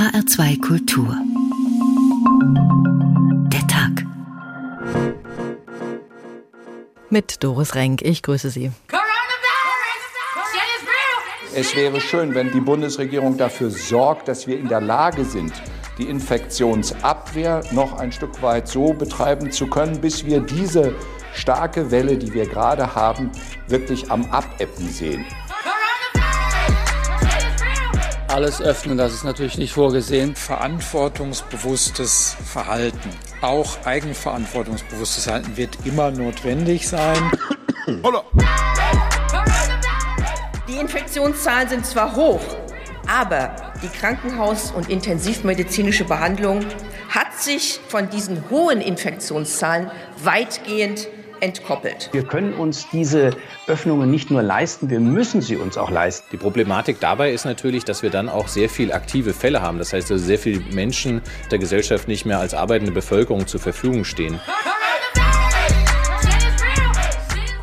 HR2 Kultur. Der Tag. Mit Doris Renk, ich grüße Sie. Es wäre schön, wenn die Bundesregierung dafür sorgt, dass wir in der Lage sind, die Infektionsabwehr noch ein Stück weit so betreiben zu können, bis wir diese starke Welle, die wir gerade haben, wirklich am Abebben sehen. Alles öffnen, das ist natürlich nicht vorgesehen. Verantwortungsbewusstes Verhalten, auch eigenverantwortungsbewusstes Verhalten wird immer notwendig sein. Die Infektionszahlen sind zwar hoch, aber die Krankenhaus- und intensivmedizinische Behandlung hat sich von diesen hohen Infektionszahlen weitgehend entkoppelt. Wir können uns diese Öffnungen nicht nur leisten, wir müssen sie uns auch leisten. Die Problematik dabei ist natürlich, dass wir dann auch sehr viel aktive Fälle haben. Das heißt, dass sehr viele Menschen der Gesellschaft nicht mehr als arbeitende Bevölkerung zur Verfügung stehen.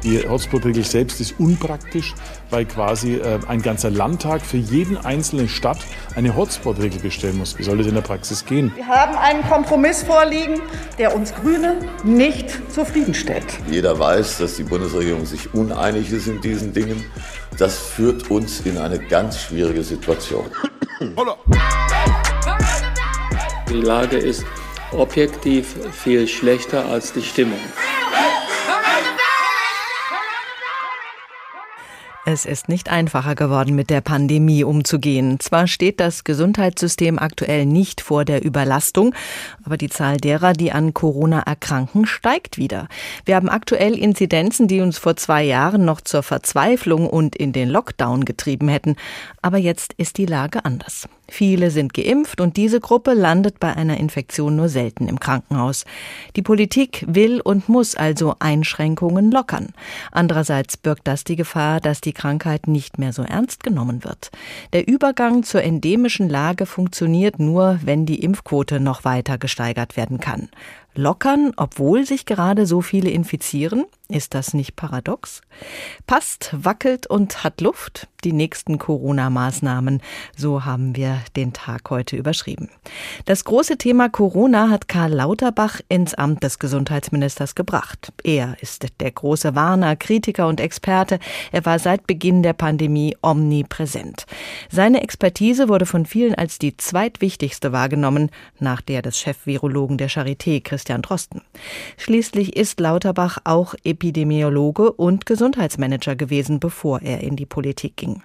Die Hotspot-Regel selbst ist unpraktisch, weil quasi äh, ein ganzer Landtag für jeden einzelne Stadt eine Hotspot-Regel bestellen muss. Wie soll das in der Praxis gehen? Wir haben einen Kompromiss vorliegen, der uns Grüne nicht zufriedenstellt. Jeder weiß, dass die Bundesregierung sich uneinig ist in diesen Dingen. Das führt uns in eine ganz schwierige Situation. Die Lage ist objektiv viel schlechter als die Stimmung. Es ist nicht einfacher geworden, mit der Pandemie umzugehen. Zwar steht das Gesundheitssystem aktuell nicht vor der Überlastung, aber die Zahl derer, die an Corona erkranken, steigt wieder. Wir haben aktuell Inzidenzen, die uns vor zwei Jahren noch zur Verzweiflung und in den Lockdown getrieben hätten. Aber jetzt ist die Lage anders. Viele sind geimpft und diese Gruppe landet bei einer Infektion nur selten im Krankenhaus. Die Politik will und muss also Einschränkungen lockern. Andererseits birgt das die Gefahr, dass die Krankheit nicht mehr so ernst genommen wird. Der Übergang zur endemischen Lage funktioniert nur, wenn die Impfquote noch weiter gesteigert werden kann. Lockern, obwohl sich gerade so viele infizieren? Ist das nicht paradox? Passt, wackelt und hat Luft? Die nächsten Corona-Maßnahmen. So haben wir den Tag heute überschrieben. Das große Thema Corona hat Karl Lauterbach ins Amt des Gesundheitsministers gebracht. Er ist der große Warner, Kritiker und Experte. Er war seit Beginn der Pandemie omnipräsent. Seine Expertise wurde von vielen als die zweitwichtigste wahrgenommen, nach der des Chefvirologen der Charité, Christian Drosten. Schließlich ist Lauterbach auch Epidemiologe und Gesundheitsmanager gewesen, bevor er in die Politik ging.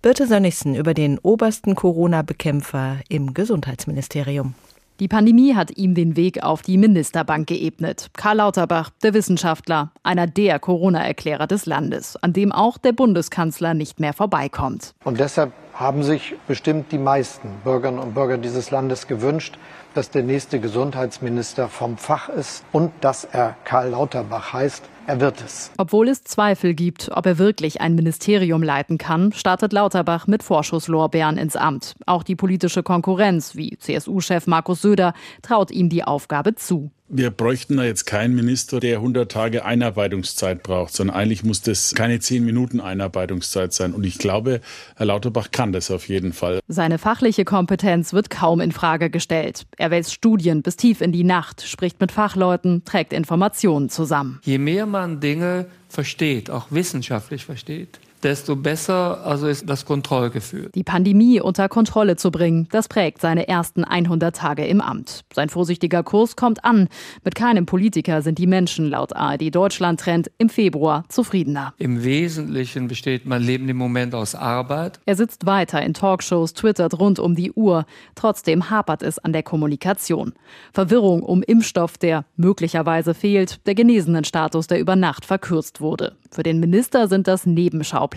Birte Sönnigsen über den obersten Corona-Bekämpfer im Gesundheitsministerium. Die Pandemie hat ihm den Weg auf die Ministerbank geebnet. Karl Lauterbach, der Wissenschaftler, einer der Corona-Erklärer des Landes, an dem auch der Bundeskanzler nicht mehr vorbeikommt. Und deshalb haben sich bestimmt die meisten Bürgerinnen und Bürger dieses Landes gewünscht, dass der nächste Gesundheitsminister vom Fach ist und dass er Karl Lauterbach heißt. Er wird es. Obwohl es Zweifel gibt, ob er wirklich ein Ministerium leiten kann, startet Lauterbach mit Vorschusslorbeeren ins Amt. Auch die politische Konkurrenz, wie CSU-Chef Markus Söder, traut ihm die Aufgabe zu. Wir bräuchten da jetzt keinen Minister, der 100 Tage Einarbeitungszeit braucht, sondern eigentlich muss das keine 10 Minuten Einarbeitungszeit sein. Und ich glaube, Herr Lauterbach kann das auf jeden Fall. Seine fachliche Kompetenz wird kaum in Frage gestellt. Er wälzt Studien bis tief in die Nacht, spricht mit Fachleuten, trägt Informationen zusammen. Je mehr man Dinge versteht, auch wissenschaftlich versteht, desto besser also ist das Kontrollgefühl. Die Pandemie unter Kontrolle zu bringen, das prägt seine ersten 100 Tage im Amt. Sein vorsichtiger Kurs kommt an. Mit keinem Politiker sind die Menschen laut ARD Deutschland Trend im Februar zufriedener. Im Wesentlichen besteht mein Leben im Moment aus Arbeit. Er sitzt weiter in Talkshows, twittert rund um die Uhr. Trotzdem hapert es an der Kommunikation. Verwirrung um Impfstoff, der möglicherweise fehlt, der genesenen Status, der über Nacht verkürzt wurde. Für den Minister sind das Nebenschauplätze.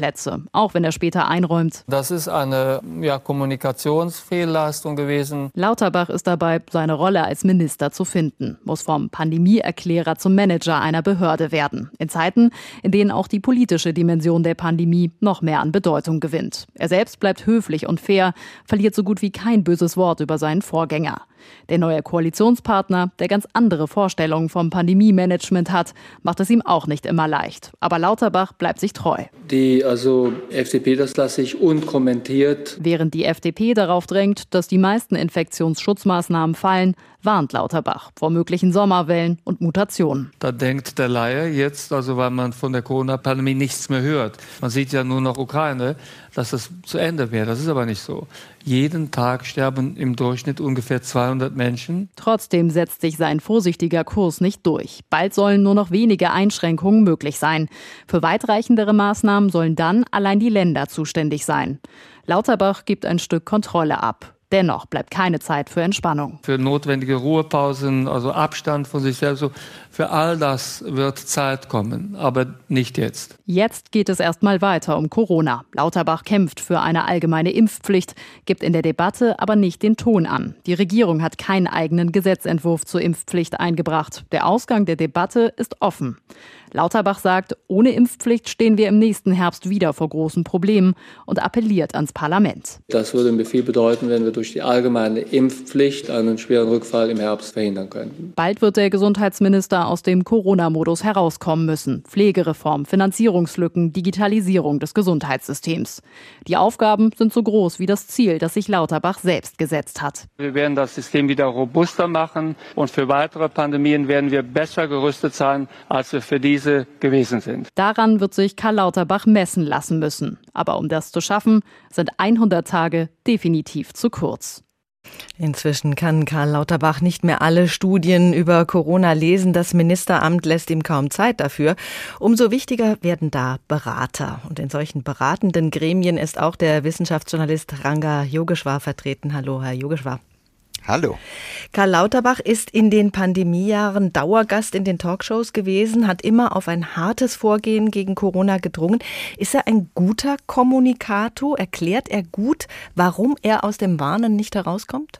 Auch wenn er später einräumt. Das ist eine ja, Kommunikationsfehlleistung gewesen. Lauterbach ist dabei, seine Rolle als Minister zu finden, muss vom Pandemieerklärer zum Manager einer Behörde werden. In Zeiten, in denen auch die politische Dimension der Pandemie noch mehr an Bedeutung gewinnt. Er selbst bleibt höflich und fair, verliert so gut wie kein böses Wort über seinen Vorgänger. Der neue Koalitionspartner, der ganz andere Vorstellungen vom Pandemie-Management hat, macht es ihm auch nicht immer leicht. Aber Lauterbach bleibt sich treu. Die also FDP, das lasse ich unkommentiert. Während die FDP darauf drängt, dass die meisten Infektionsschutzmaßnahmen fallen, warnt Lauterbach vor möglichen Sommerwellen und Mutationen. Da denkt der Laie jetzt, also weil man von der Corona-Pandemie nichts mehr hört. Man sieht ja nur noch Ukraine, dass das zu Ende wäre. Das ist aber nicht so. Jeden Tag sterben im Durchschnitt ungefähr 200 Menschen. Trotzdem setzt sich sein vorsichtiger Kurs nicht durch. Bald sollen nur noch wenige Einschränkungen möglich sein. Für weitreichendere Maßnahmen sollen dann allein die Länder zuständig sein. Lauterbach gibt ein Stück Kontrolle ab. Dennoch bleibt keine Zeit für Entspannung. Für notwendige Ruhepausen, also Abstand von sich selbst, für all das wird Zeit kommen, aber nicht jetzt. Jetzt geht es erstmal weiter um Corona. Lauterbach kämpft für eine allgemeine Impfpflicht, gibt in der Debatte aber nicht den Ton an. Die Regierung hat keinen eigenen Gesetzentwurf zur Impfpflicht eingebracht. Der Ausgang der Debatte ist offen. Lauterbach sagt, ohne Impfpflicht stehen wir im nächsten Herbst wieder vor großen Problemen und appelliert ans Parlament. Das würde mir viel bedeuten, wenn wir durch die allgemeine Impfpflicht einen schweren Rückfall im Herbst verhindern könnten. Bald wird der Gesundheitsminister aus dem Corona-Modus herauskommen müssen. Pflegereform, Finanzierungslücken, Digitalisierung des Gesundheitssystems. Die Aufgaben sind so groß wie das Ziel, das sich Lauterbach selbst gesetzt hat. Wir werden das System wieder robuster machen und für weitere Pandemien werden wir besser gerüstet sein, als wir für diese gewesen sind. Daran wird sich Karl Lauterbach messen lassen müssen. Aber um das zu schaffen, sind 100 Tage definitiv zu kurz. Inzwischen kann Karl Lauterbach nicht mehr alle Studien über Corona lesen. Das Ministeramt lässt ihm kaum Zeit dafür. Umso wichtiger werden da Berater. Und in solchen beratenden Gremien ist auch der Wissenschaftsjournalist Ranga Yogeshwar vertreten. Hallo, Herr Yogeshwar. Hallo. Karl Lauterbach ist in den Pandemiejahren Dauergast in den Talkshows gewesen, hat immer auf ein hartes Vorgehen gegen Corona gedrungen. Ist er ein guter Kommunikator? Erklärt er gut, warum er aus dem Warnen nicht herauskommt?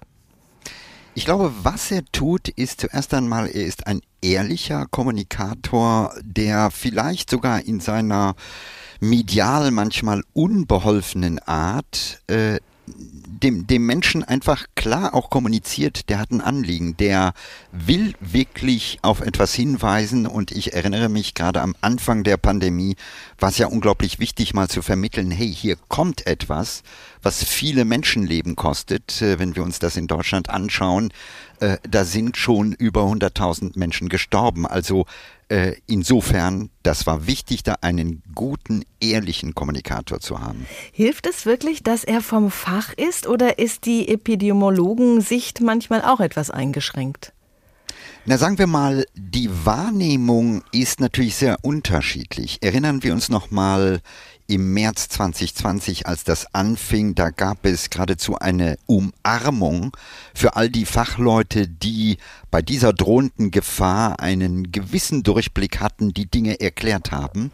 Ich glaube, was er tut, ist zuerst einmal, er ist ein ehrlicher Kommunikator, der vielleicht sogar in seiner medial manchmal unbeholfenen Art äh, dem, dem Menschen einfach klar auch kommuniziert, der hat ein Anliegen, der will wirklich auf etwas hinweisen. Und ich erinnere mich gerade am Anfang der Pandemie, war es ja unglaublich wichtig mal zu vermitteln, hey, hier kommt etwas, was viele Menschenleben kostet, äh, wenn wir uns das in Deutschland anschauen, äh, da sind schon über 100.000 Menschen gestorben. Also äh, insofern, das war wichtig, da einen guten, ehrlichen Kommunikator zu haben. Hilft es wirklich, dass er vom Fach ist oder ist die Epidemiologensicht manchmal auch etwas eingeschränkt? Na, sagen wir mal, die Wahrnehmung ist natürlich sehr unterschiedlich. Erinnern wir uns noch mal im März 2020, als das anfing, da gab es geradezu eine Umarmung für all die Fachleute, die bei dieser drohenden Gefahr einen gewissen Durchblick hatten, die Dinge erklärt haben.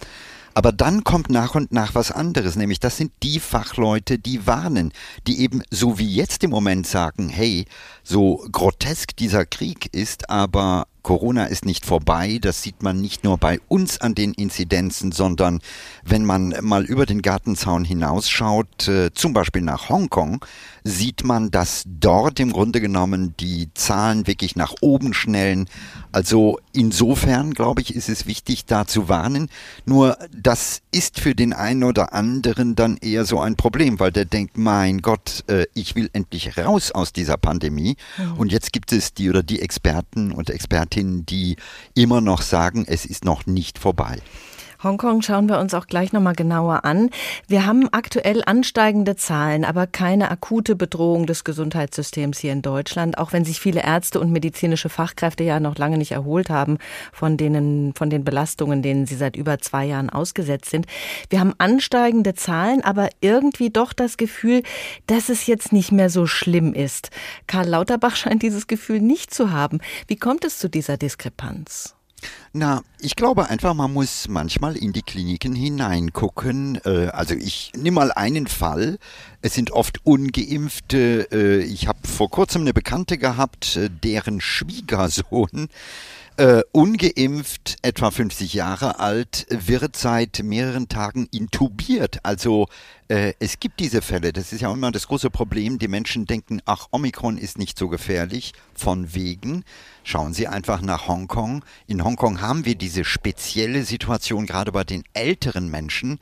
Aber dann kommt nach und nach was anderes, nämlich das sind die Fachleute, die warnen, die eben so wie jetzt im Moment sagen, hey, so grotesk dieser Krieg ist, aber Corona ist nicht vorbei. Das sieht man nicht nur bei uns an den Inzidenzen, sondern wenn man mal über den Gartenzaun hinausschaut, äh, zum Beispiel nach Hongkong, sieht man, dass dort im Grunde genommen die Zahlen wirklich nach oben schnellen. Also insofern, glaube ich, ist es wichtig, da zu warnen. Nur das ist für den einen oder anderen dann eher so ein Problem, weil der denkt, mein Gott, äh, ich will endlich raus aus dieser Pandemie. Mhm. Und jetzt gibt es die oder die Experten und Expertinnen, die immer noch sagen, es ist noch nicht vorbei. Hongkong schauen wir uns auch gleich nochmal genauer an. Wir haben aktuell ansteigende Zahlen, aber keine akute Bedrohung des Gesundheitssystems hier in Deutschland, auch wenn sich viele Ärzte und medizinische Fachkräfte ja noch lange nicht erholt haben von denen, von den Belastungen, denen sie seit über zwei Jahren ausgesetzt sind. Wir haben ansteigende Zahlen, aber irgendwie doch das Gefühl, dass es jetzt nicht mehr so schlimm ist. Karl Lauterbach scheint dieses Gefühl nicht zu haben. Wie kommt es zu dieser Diskrepanz? Na, ich glaube einfach, man muss manchmal in die Kliniken hineingucken. Äh, also ich nehme mal einen Fall. Es sind oft ungeimpfte. Äh, ich habe vor kurzem eine Bekannte gehabt, äh, deren Schwiegersohn ungeimpft, etwa 50 Jahre alt, wird seit mehreren Tagen intubiert. Also Äh, es gibt diese Fälle, das ist ja immer das große Problem. Die Menschen denken, ach, Omikron ist nicht so gefährlich, von wegen. Schauen Sie einfach nach Hongkong. In Hongkong haben wir diese spezielle Situation, gerade bei den älteren Menschen,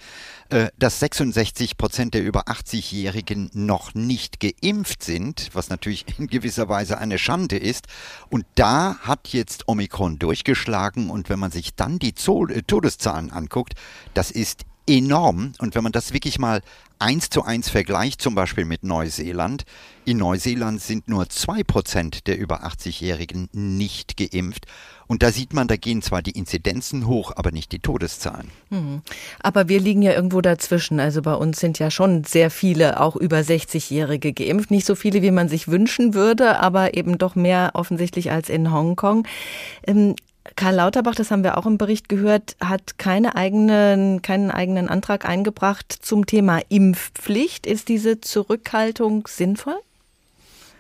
äh, dass 66 Prozent der über 80-Jährigen noch nicht geimpft sind, was natürlich in gewisser Weise eine Schande ist. Und da hat jetzt Omikron durchgeschlagen. Und wenn man sich dann die äh, Todeszahlen anguckt, das ist enorm. Und wenn man das wirklich mal eins zu eins vergleicht, zum Beispiel mit Neuseeland, in Neuseeland sind nur zwei Prozent der über 80-Jährigen nicht geimpft. Und da sieht man, da gehen zwar die Inzidenzen hoch, aber nicht die Todeszahlen. Mhm. Aber wir liegen ja irgendwo dazwischen. Also bei uns sind ja schon sehr viele, auch über 60-Jährige geimpft. Nicht so viele, wie man sich wünschen würde, aber eben doch mehr offensichtlich als in Hongkong. Ähm, Karl Lauterbach, das haben wir auch im Bericht gehört, hat keine eigenen, keinen eigenen Antrag eingebracht zum Thema Impfpflicht. Ist diese Zurückhaltung sinnvoll?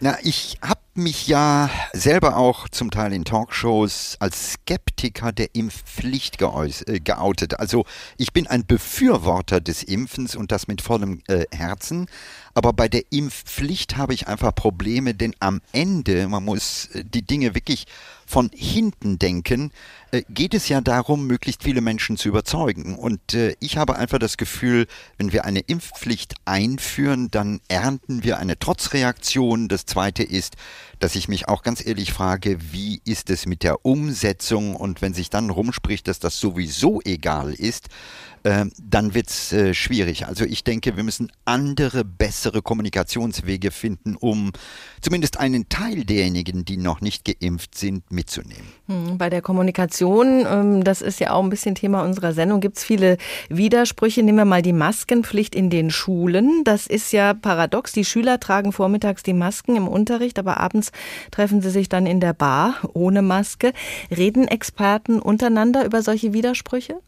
Na, ich habe mich ja selber auch zum Teil in Talkshows als Skeptiker der Impfpflicht äh, geoutet. Also ich bin ein Befürworter des Impfens und das mit vollem äh, Herzen. Aber bei der Impfpflicht habe ich einfach Probleme, denn am Ende, man muss äh, die Dinge wirklich von hinten denken, äh, geht es ja darum, möglichst viele Menschen zu überzeugen. Und äh, ich habe einfach das Gefühl, wenn wir eine Impfpflicht einführen, dann ernten wir eine Trotzreaktion. Das Zweite ist, dass ich mich auch ganz ehrlich frage, wie ist es mit der Umsetzung? Und wenn sich dann rumspricht, dass das sowieso egal ist, äh, dann wird es schwierig. Also ich denke, wir müssen andere, bessere Kommunikationswege finden, um zumindest einen Teil derjenigen, die noch nicht geimpft sind, mitzunehmen. Hm, bei der Kommunikation, ähm, das ist ja auch ein bisschen Thema unserer Sendung, gibt es viele Widersprüche. Nehmen wir mal die Maskenpflicht in den Schulen. Das ist ja paradox. Die Schüler tragen vormittags die Masken im Unterricht, aber abends treffen sie sich dann in der Bar ohne Maske. Reden Experten untereinander über solche Widersprüche?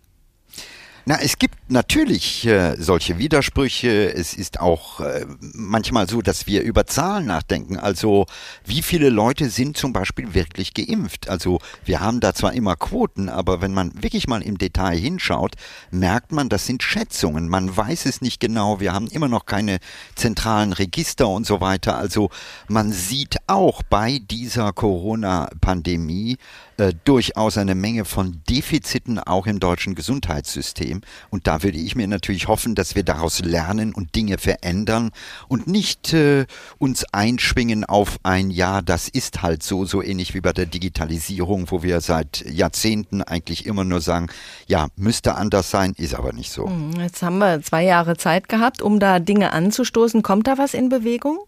Na, es gibt natürlich äh, solche Widersprüche. Es ist auch äh, manchmal so, dass wir über Zahlen nachdenken. Also wie viele Leute sind zum Beispiel wirklich geimpft? Also wir haben da zwar immer Quoten, aber wenn man wirklich mal im Detail hinschaut, merkt man, das sind Schätzungen. Man weiß es nicht genau. Wir haben immer noch keine zentralen Register und so weiter. Also man sieht auch bei dieser Corona-Pandemie äh, durchaus eine Menge von Defiziten auch im deutschen Gesundheitssystem. Und da würde ich mir natürlich hoffen, dass wir daraus lernen und Dinge verändern und nicht äh, uns einschwingen auf ein Ja, das ist halt so, so ähnlich wie bei der Digitalisierung, wo wir seit Jahrzehnten eigentlich immer nur sagen, ja, müsste anders sein, ist aber nicht so. Hm, jetzt haben wir zwei Jahre Zeit gehabt, um da Dinge anzustoßen. Kommt da was in Bewegung?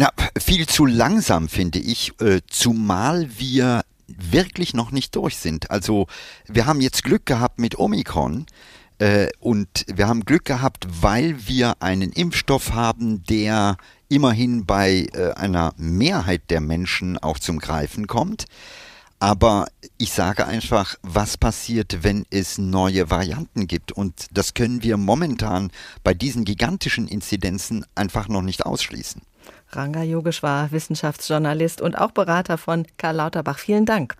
Na, viel zu langsam finde ich, äh, zumal wir wirklich noch nicht durch sind. Also wir haben jetzt Glück gehabt mit Omikron. Äh, und wir haben Glück gehabt, weil wir einen Impfstoff haben, der immerhin bei äh, einer Mehrheit der Menschen auch zum Greifen kommt. Aber ich sage einfach, was passiert, wenn es neue Varianten gibt? Und das können wir momentan bei diesen gigantischen Inzidenzen einfach noch nicht ausschließen. Ranga Yogeshwar, Wissenschaftsjournalist und auch Berater von Karl Lauterbach. Vielen Dank.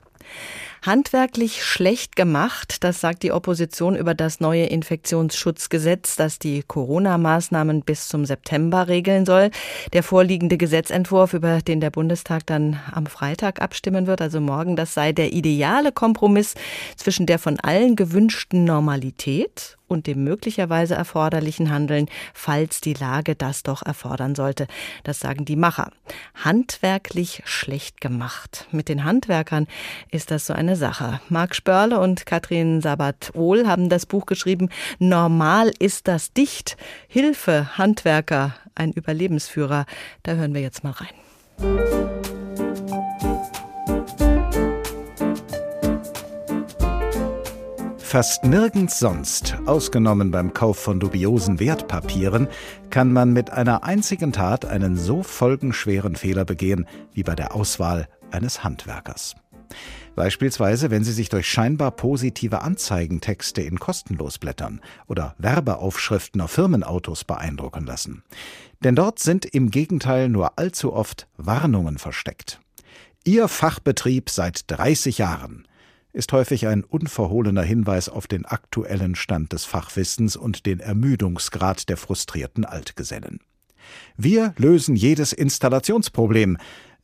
Handwerklich schlecht gemacht, das sagt die Opposition über das neue Infektionsschutzgesetz, das die Corona-Maßnahmen bis zum September regeln soll. Der vorliegende Gesetzentwurf, über den der Bundestag dann am Freitag abstimmen wird, also morgen, das sei der ideale Kompromiss zwischen der von allen gewünschten Normalität und dem möglicherweise erforderlichen Handeln, falls die Lage das doch erfordern sollte. Das sagen die Macher. Handwerklich schlecht gemacht. Mit den Handwerkern ist das so eine Sache. Marc Spörle und Katrin Sabat-Ohl haben das Buch geschrieben, Normal ist das dicht. Hilfe, Handwerker, ein Überlebensführer. Da hören wir jetzt mal rein. Fast nirgends sonst, ausgenommen beim Kauf von dubiosen Wertpapieren, kann man mit einer einzigen Tat einen so folgenschweren Fehler begehen wie bei der Auswahl eines Handwerkers. Beispielsweise, wenn Sie sich durch scheinbar positive Anzeigentexte in kostenlos blättern oder Werbeaufschriften auf Firmenautos beeindrucken lassen. Denn dort sind im Gegenteil nur allzu oft Warnungen versteckt. Ihr Fachbetrieb seit 30 Jahren. Ist häufig ein unverhohlener Hinweis auf den aktuellen Stand des Fachwissens und den Ermüdungsgrad der frustrierten Altgesellen. Wir lösen jedes Installationsproblem,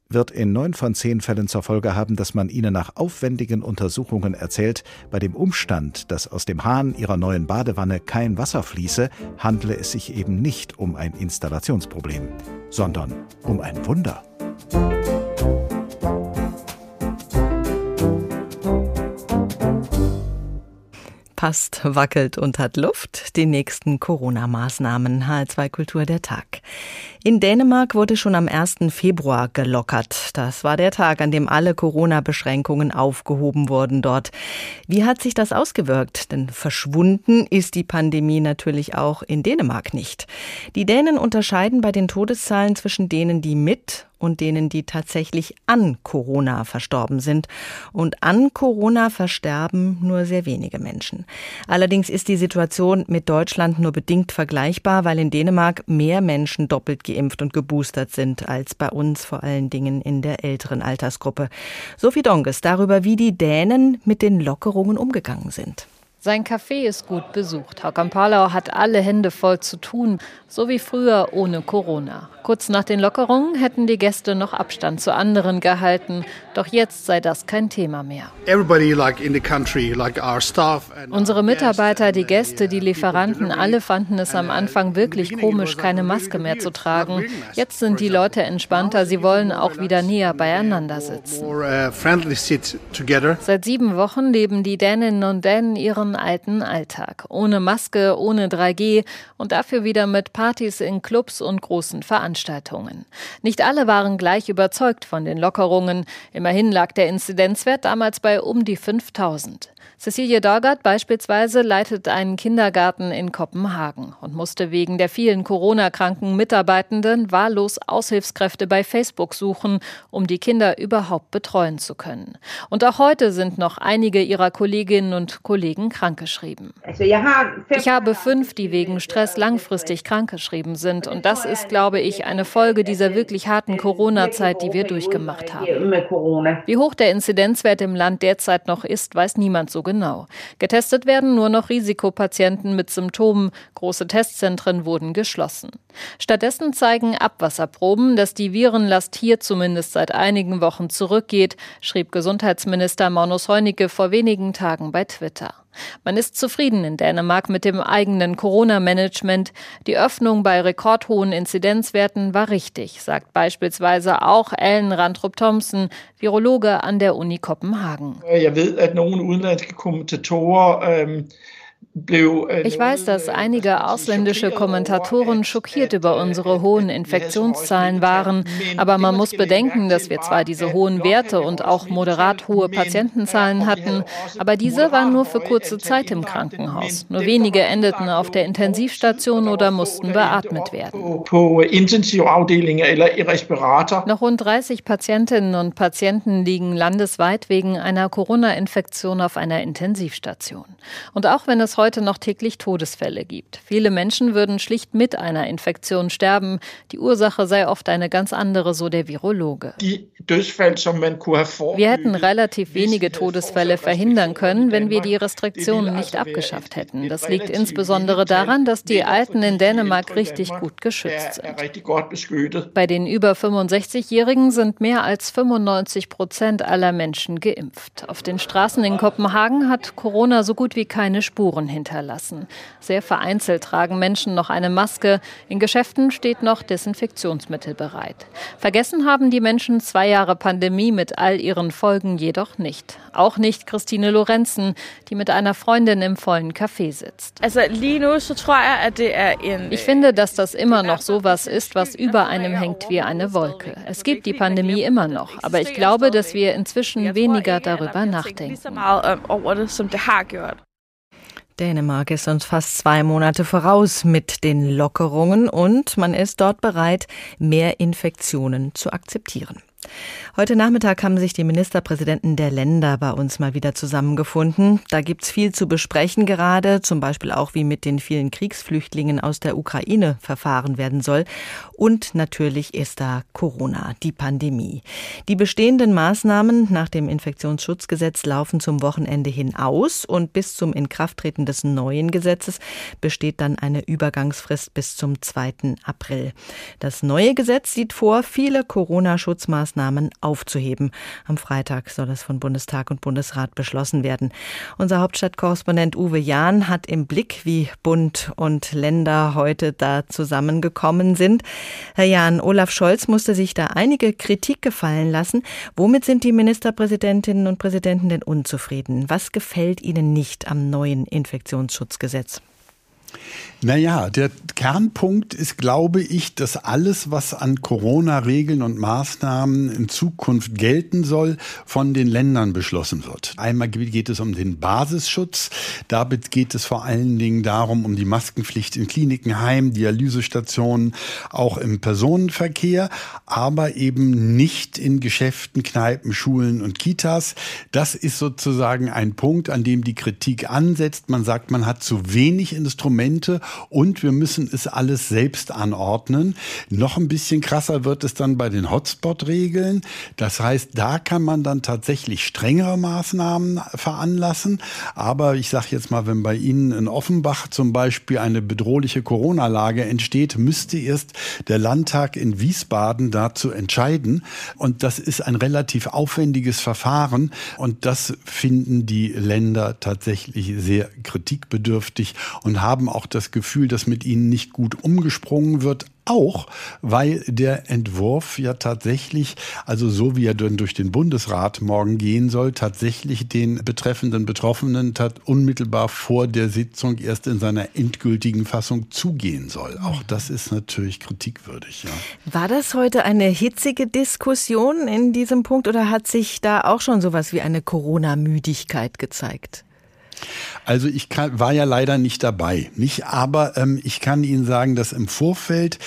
wird in neun von zehn Fällen zur Folge haben, dass man ihnen nach aufwendigen Untersuchungen erzählt, bei dem Umstand, dass aus dem Hahn ihrer neuen Badewanne kein Wasser fließe, handle es sich eben nicht um ein Installationsproblem, sondern um ein Wunder. Passt, wackelt und hat Luft. Die nächsten Corona-Maßnahmen. H2 Kultur der Tag. In Dänemark wurde schon am 1. Februar gelockert. Das war der Tag, an dem alle Corona-Beschränkungen aufgehoben wurden dort. Wie hat sich das ausgewirkt? Denn verschwunden ist die Pandemie natürlich auch in Dänemark nicht. Die Dänen unterscheiden bei den Todeszahlen zwischen denen, die mit und denen, die tatsächlich an Corona verstorben sind. Und an Corona versterben nur sehr wenige Menschen. Allerdings ist die Situation mit Deutschland nur bedingt vergleichbar, weil in Dänemark mehr Menschen doppelt geimpft und geboostert sind als bei uns, vor allen Dingen in der älteren Altersgruppe. Sophie Donges darüber, wie die Dänen mit den Lockerungen umgegangen sind. Sein Café ist gut besucht. Hakan Palau hat alle Hände voll zu tun, so wie früher ohne Corona. Kurz nach den Lockerungen hätten die Gäste noch Abstand zu anderen gehalten, doch jetzt sei das kein Thema mehr. Unsere Mitarbeiter, die Gäste, die Lieferanten, alle fanden es am Anfang wirklich komisch, keine Maske mehr zu tragen. Jetzt sind die Leute entspannter, sie wollen auch wieder näher beieinander sitzen. Uh, Seit sieben Wochen leben die Däninnen und Dänen ihren alten Alltag. Ohne Maske, ohne 3G und dafür wieder mit Partys in Clubs und großen Veranstaltungen. Nicht alle waren gleich überzeugt von den Lockerungen. Immerhin lag der Inzidenzwert damals bei um die 5000. Cecilie Dorgert beispielsweise leitet einen Kindergarten in Kopenhagen und musste wegen der vielen Corona-kranken Mitarbeitenden wahllos Aushilfskräfte bei Facebook suchen, um die Kinder überhaupt betreuen zu können. Und auch heute sind noch einige ihrer Kolleginnen und Kollegen krankgeschrieben. Ich habe fünf, die wegen Stress langfristig krankgeschrieben sind. Und das ist, glaube ich, eine Folge dieser wirklich harten Corona-Zeit, die wir durchgemacht haben. Wie hoch der Inzidenzwert im Land derzeit noch ist, weiß niemand so genau. Getestet werden nur noch Risikopatienten mit Symptomen. Große Testzentren wurden geschlossen. Stattdessen zeigen Abwasserproben, dass die Virenlast hier zumindest seit einigen Wochen zurückgeht, schrieb Gesundheitsminister Maunus Heunicke vor wenigen Tagen bei Twitter. Man ist zufrieden in Dänemark mit dem eigenen Corona-Management. Die Öffnung bei rekordhohen Inzidenzwerten war richtig, sagt beispielsweise auch Ellen Randrup Thompson, Virologe an der Uni Kopenhagen. Ich weiß, dass nogle udenlandske kommentatorer äh, ich weiß, dass einige ausländische Kommentatoren schockiert über unsere hohen Infektionszahlen waren, aber man muss bedenken, dass wir zwar diese hohen Werte und auch moderat hohe Patientenzahlen hatten, aber diese waren nur für kurze Zeit im Krankenhaus. Nur wenige endeten auf der Intensivstation oder mussten beatmet werden. Noch rund 30 Patientinnen und Patienten liegen landesweit wegen einer Corona-Infektion auf einer Intensivstation. Und auch wenn es heute heute noch täglich Todesfälle gibt. Viele Menschen würden schlicht mit einer Infektion sterben. Die Ursache sei oft eine ganz andere, so der Virologe. Wir hätten relativ wenige Todesfälle verhindern können, wenn wir die Restriktionen nicht abgeschafft hätten. Das liegt insbesondere daran, dass die Alten in Dänemark richtig gut geschützt sind. Bei den über 65-Jährigen sind mehr als 95 Prozent aller Menschen geimpft. Auf den Straßen in Kopenhagen hat Corona so gut wie keine Spuren hinterlassen. Sehr vereinzelt tragen Menschen noch eine Maske. In Geschäften steht noch Desinfektionsmittel bereit. Vergessen haben die Menschen zwei Jahre Pandemie mit all ihren Folgen jedoch nicht. Auch nicht Christine Lorenzen, die mit einer Freundin im vollen Café sitzt. Ich finde, dass das immer noch so was ist, was über einem hängt wie eine Wolke. Es gibt die Pandemie immer noch, aber ich glaube, dass wir inzwischen weniger darüber nachdenken. Dänemark ist uns fast zwei Monate voraus mit den Lockerungen und man ist dort bereit, mehr Infektionen zu akzeptieren. Heute Nachmittag haben sich die Ministerpräsidenten der Länder bei uns mal wieder zusammengefunden. Da gibt's viel zu besprechen gerade, zum Beispiel auch, wie mit den vielen Kriegsflüchtlingen aus der Ukraine verfahren werden soll. Und natürlich ist da Corona, die Pandemie. Die bestehenden Maßnahmen nach dem Infektionsschutzgesetz laufen zum Wochenende hin aus und bis zum Inkrafttreten des neuen Gesetzes besteht dann eine Übergangsfrist bis zum 2. April. Das neue Gesetz sieht vor, viele Corona-Schutzmaßnahmen aufzuheben. Am Freitag soll es von Bundestag und Bundesrat beschlossen werden. Unser Hauptstadtkorrespondent Uwe Jahn hat im Blick, wie Bund und Länder heute da zusammengekommen sind. Herr Jahn, Olaf Scholz musste sich da einige Kritik gefallen lassen. Womit sind die Ministerpräsidentinnen und Präsidenten denn unzufrieden? Was gefällt ihnen nicht am neuen Infektionsschutzgesetz? Naja, der Kernpunkt ist, glaube ich, dass alles, was an Corona-Regeln und Maßnahmen in Zukunft gelten soll, von den Ländern beschlossen wird. Einmal geht es um den Basisschutz. Damit geht es vor allen Dingen darum, um die Maskenpflicht in Kliniken, Heim, Dialysestationen, auch im Personenverkehr, aber eben nicht in Geschäften, Kneipen, Schulen und Kitas. Das ist sozusagen ein Punkt, an dem die Kritik ansetzt. Man sagt, man hat zu wenig Instrumente und wir müssen es alles selbst anordnen. Noch ein bisschen krasser wird es dann bei den Hotspot-Regeln. Das heißt, da kann man dann tatsächlich strengere Maßnahmen veranlassen. Aber ich sage jetzt mal, wenn bei Ihnen in Offenbach zum Beispiel eine bedrohliche Corona-Lage entsteht, müsste erst der Landtag in Wiesbaden dazu entscheiden. Und das ist ein relativ aufwendiges Verfahren. Und das finden die Länder tatsächlich sehr kritikbedürftig und haben auch das Gefühl, dass mit ihnen nicht gut umgesprungen wird. Auch weil der Entwurf ja tatsächlich, also so wie er dann durch den Bundesrat morgen gehen soll, tatsächlich den betreffenden Betroffenen unmittelbar vor der Sitzung erst in seiner endgültigen Fassung zugehen soll. Auch das ist natürlich kritikwürdig. Ja. War das heute eine hitzige Diskussion in diesem Punkt oder hat sich da auch schon sowas wie eine Corona-Müdigkeit gezeigt? Also ich kann, war ja leider nicht dabei, nicht, aber ähm, ich kann Ihnen sagen, dass im Vorfeld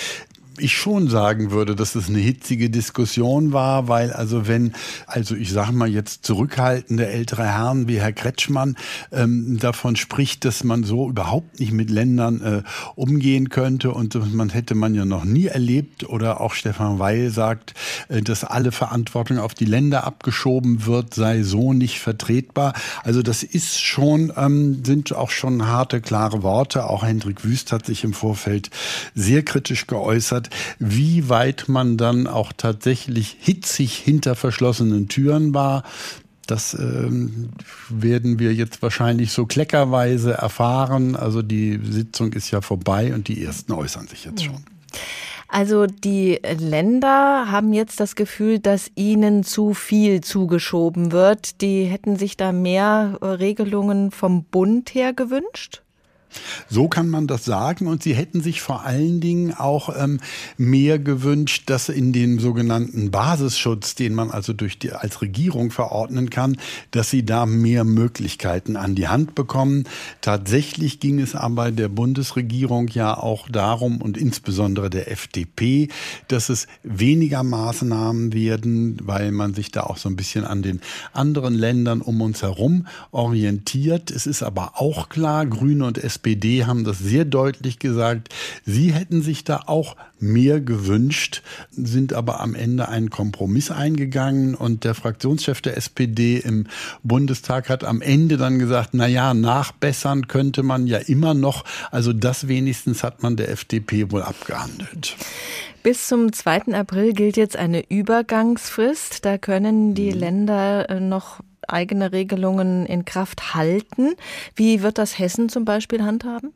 ich schon sagen würde, dass es eine hitzige Diskussion war, weil also wenn, also ich sage mal jetzt zurückhaltende ältere Herren wie Herr Kretschmann ähm, davon spricht, dass man so überhaupt nicht mit Ländern äh, umgehen könnte und man hätte man ja noch nie erlebt oder auch Stefan Weil sagt, äh, dass alle Verantwortung auf die Länder abgeschoben wird, sei so nicht vertretbar. Also das ist schon, ähm, sind auch schon harte, klare Worte. Auch Hendrik Wüst hat sich im Vorfeld sehr kritisch geäußert wie weit man dann auch tatsächlich hitzig hinter verschlossenen Türen war. Das ähm, werden wir jetzt wahrscheinlich so kleckerweise erfahren. Also die Sitzung ist ja vorbei und die ersten äußern sich jetzt schon. Also die Länder haben jetzt das Gefühl, dass ihnen zu viel zugeschoben wird. Die hätten sich da mehr Regelungen vom Bund her gewünscht? So kann man das sagen. Und sie hätten sich vor allen Dingen auch ähm, mehr gewünscht, dass in den sogenannten Basisschutz, den man also durch die, als Regierung verordnen kann, dass sie da mehr Möglichkeiten an die Hand bekommen. Tatsächlich ging es aber der Bundesregierung ja auch darum und insbesondere der FDP, dass es weniger Maßnahmen werden, weil man sich da auch so ein bisschen an den anderen Ländern um uns herum orientiert. Es ist aber auch klar, Grüne und SPD SPD haben das sehr deutlich gesagt. Sie hätten sich da auch mehr gewünscht, sind aber am Ende einen Kompromiss eingegangen und der Fraktionschef der SPD im Bundestag hat am Ende dann gesagt, na ja, nachbessern könnte man ja immer noch. Also das wenigstens hat man der FDP wohl abgehandelt. Bis zum 2. April gilt jetzt eine Übergangsfrist. Da können die mhm. Länder äh, noch eigene Regelungen in Kraft halten. Wie wird das Hessen zum Beispiel handhaben?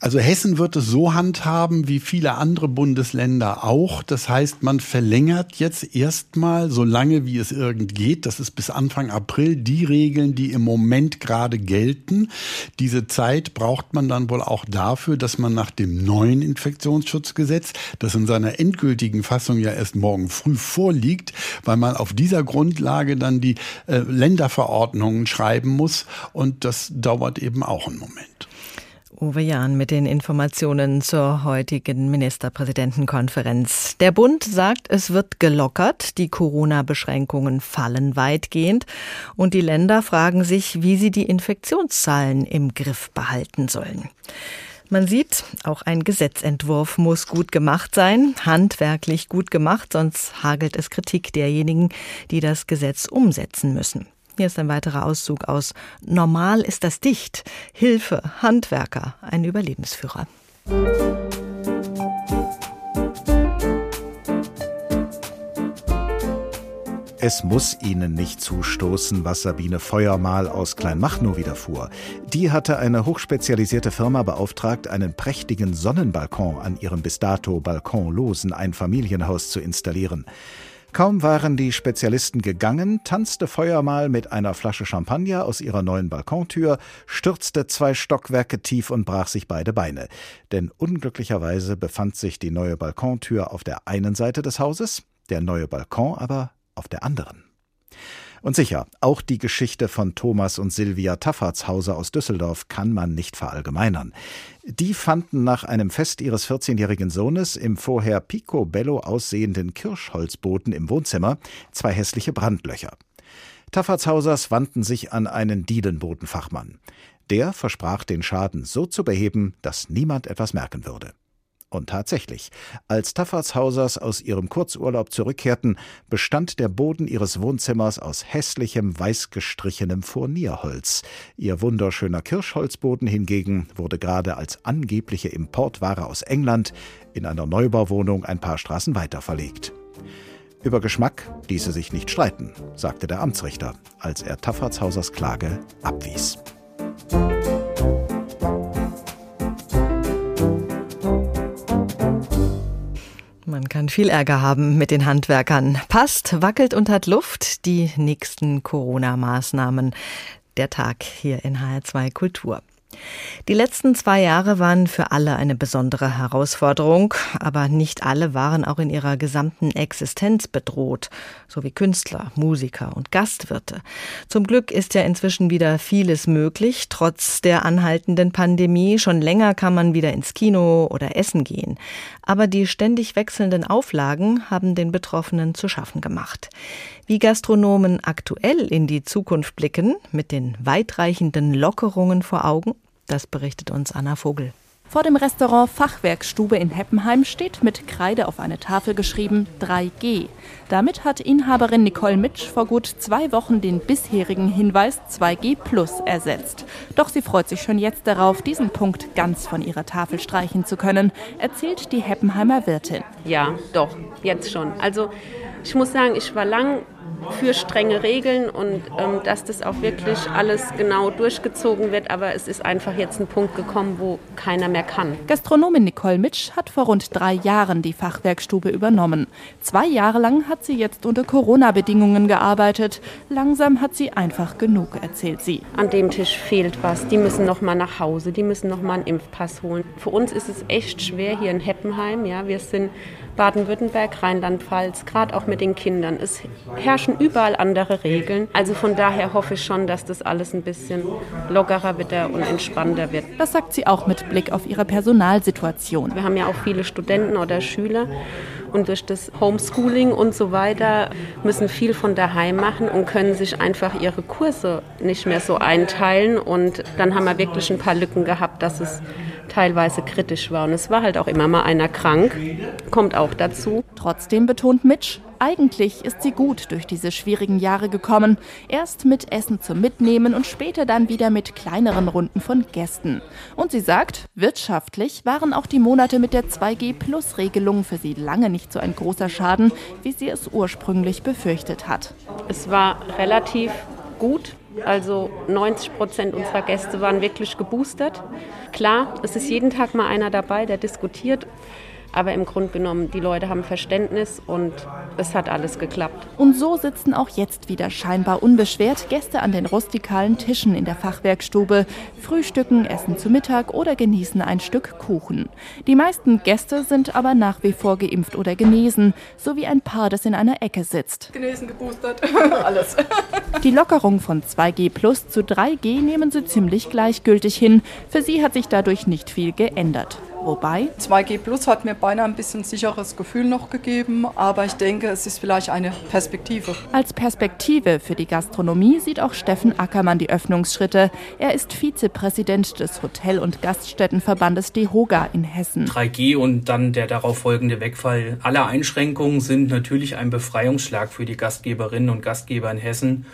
Also Hessen wird es so handhaben wie viele andere Bundesländer auch. Das heißt, man verlängert jetzt erstmal so lange wie es irgend geht, das ist bis Anfang April, die Regeln, die im Moment gerade gelten. Diese Zeit braucht man dann wohl auch dafür, dass man nach dem neuen Infektionsschutzgesetz, das in seiner endgültigen Fassung ja erst morgen früh vorliegt, weil man auf dieser Grundlage dann die äh, Länderverordnungen schreiben muss und das dauert eben auch einen Moment. Uwe Jahn mit den Informationen zur heutigen Ministerpräsidentenkonferenz. Der Bund sagt, es wird gelockert, die Corona-Beschränkungen fallen weitgehend und die Länder fragen sich, wie sie die Infektionszahlen im Griff behalten sollen. Man sieht, auch ein Gesetzentwurf muss gut gemacht sein, handwerklich gut gemacht, sonst hagelt es Kritik derjenigen, die das Gesetz umsetzen müssen. Hier ist ein weiterer Auszug aus Normal ist das dicht. Hilfe, Handwerker, ein Überlebensführer. Es muss Ihnen nicht zustoßen, was Sabine Feuermal aus Kleinmachnow widerfuhr. Die hatte eine hochspezialisierte Firma beauftragt, einen prächtigen Sonnenbalkon an ihrem bis dato balkonlosen Einfamilienhaus zu installieren. Kaum waren die Spezialisten gegangen, tanzte Feuermal mit einer Flasche Champagner aus ihrer neuen Balkontür, stürzte zwei Stockwerke tief und brach sich beide Beine. Denn unglücklicherweise befand sich die neue Balkontür auf der einen Seite des Hauses, der neue Balkon aber auf der anderen. Und sicher, auch die Geschichte von Thomas und Silvia Taffartshauser aus Düsseldorf kann man nicht verallgemeinern. Die fanden nach einem Fest ihres 14-jährigen Sohnes im vorher picobello aussehenden Kirschholzboden im Wohnzimmer zwei hässliche Brandlöcher. Taffartshausers wandten sich an einen Dielenbodenfachmann. Der versprach, den Schaden so zu beheben, dass niemand etwas merken würde. Und tatsächlich, als Taffartshausers aus ihrem Kurzurlaub zurückkehrten, bestand der Boden ihres Wohnzimmers aus hässlichem, weißgestrichenem Furnierholz. Ihr wunderschöner Kirschholzboden hingegen wurde gerade als angebliche Importware aus England in einer Neubauwohnung ein paar Straßen weiter verlegt. Über Geschmack ließe sich nicht streiten, sagte der Amtsrichter, als er Taffartshausers Klage abwies. Man kann viel Ärger haben mit den Handwerkern. Passt, wackelt und hat Luft. Die nächsten Corona-Maßnahmen. Der Tag hier in HR2 Kultur. Die letzten zwei Jahre waren für alle eine besondere Herausforderung, aber nicht alle waren auch in ihrer gesamten Existenz bedroht, so wie Künstler, Musiker und Gastwirte. Zum Glück ist ja inzwischen wieder vieles möglich, trotz der anhaltenden Pandemie. Schon länger kann man wieder ins Kino oder essen gehen. Aber die ständig wechselnden Auflagen haben den Betroffenen zu schaffen gemacht. Wie Gastronomen aktuell in die Zukunft blicken, mit den weitreichenden Lockerungen vor Augen, das berichtet uns Anna Vogel. Vor dem Restaurant Fachwerkstube in Heppenheim steht mit Kreide auf eine Tafel geschrieben 3G. Damit hat Inhaberin Nicole Mitsch vor gut zwei Wochen den bisherigen Hinweis 2G Plus ersetzt. Doch sie freut sich schon jetzt darauf, diesen Punkt ganz von ihrer Tafel streichen zu können, erzählt die Heppenheimer Wirtin. Ja, doch, jetzt schon. Also ich muss sagen, ich war lang für strenge Regeln und ähm, dass das auch wirklich alles genau durchgezogen wird. Aber es ist einfach jetzt ein Punkt gekommen, wo keiner mehr kann. Gastronomin Nicole Mitsch hat vor rund drei Jahren die Fachwerkstube übernommen. Zwei Jahre lang hat sie jetzt unter Corona-Bedingungen gearbeitet. Langsam hat sie einfach genug, erzählt sie. An dem Tisch fehlt was. Die müssen noch mal nach Hause. Die müssen noch mal einen Impfpass holen. Für uns ist es echt schwer hier in Heppenheim. Ja, wir sind Baden-Württemberg, Rheinland-Pfalz, gerade auch mit den Kindern. Es herrschen überall andere Regeln. Also von daher hoffe ich schon, dass das alles ein bisschen lockerer wird und entspannter wird. Das sagt sie auch mit Blick auf ihre Personalsituation. Wir haben ja auch viele Studenten oder Schüler und durch das Homeschooling und so weiter müssen viel von daheim machen und können sich einfach ihre Kurse nicht mehr so einteilen. Und dann haben wir wirklich ein paar Lücken gehabt, dass es teilweise kritisch war. Und es war halt auch immer mal einer krank, kommt auch dazu. Trotzdem betont Mitch, eigentlich ist sie gut durch diese schwierigen Jahre gekommen. Erst mit Essen zum Mitnehmen und später dann wieder mit kleineren Runden von Gästen. Und sie sagt, wirtschaftlich waren auch die Monate mit der 2G-Plus-Regelung für sie lange nicht so ein großer Schaden, wie sie es ursprünglich befürchtet hat. Es war relativ gut. Also 90 Prozent unserer Gäste waren wirklich geboostert. Klar, es ist jeden Tag mal einer dabei, der diskutiert. Aber im Grunde genommen, die Leute haben Verständnis und es hat alles geklappt. Und so sitzen auch jetzt wieder scheinbar unbeschwert Gäste an den rustikalen Tischen in der Fachwerkstube, frühstücken, essen zu Mittag oder genießen ein Stück Kuchen. Die meisten Gäste sind aber nach wie vor geimpft oder genesen, so wie ein Paar, das in einer Ecke sitzt. Genesen, geboostert, alles. Die Lockerung von 2G plus zu 3G nehmen sie ziemlich gleichgültig hin. Für sie hat sich dadurch nicht viel geändert. Wobei 2G Plus hat mir beinahe ein bisschen sicheres Gefühl noch gegeben, aber ich denke, es ist vielleicht eine Perspektive. Als Perspektive für die Gastronomie sieht auch Steffen Ackermann die Öffnungsschritte. Er ist Vizepräsident des Hotel- und Gaststättenverbandes DEHOGA in Hessen. 3G und dann der darauf folgende Wegfall aller Einschränkungen sind natürlich ein Befreiungsschlag für die Gastgeberinnen und Gastgeber in Hessen.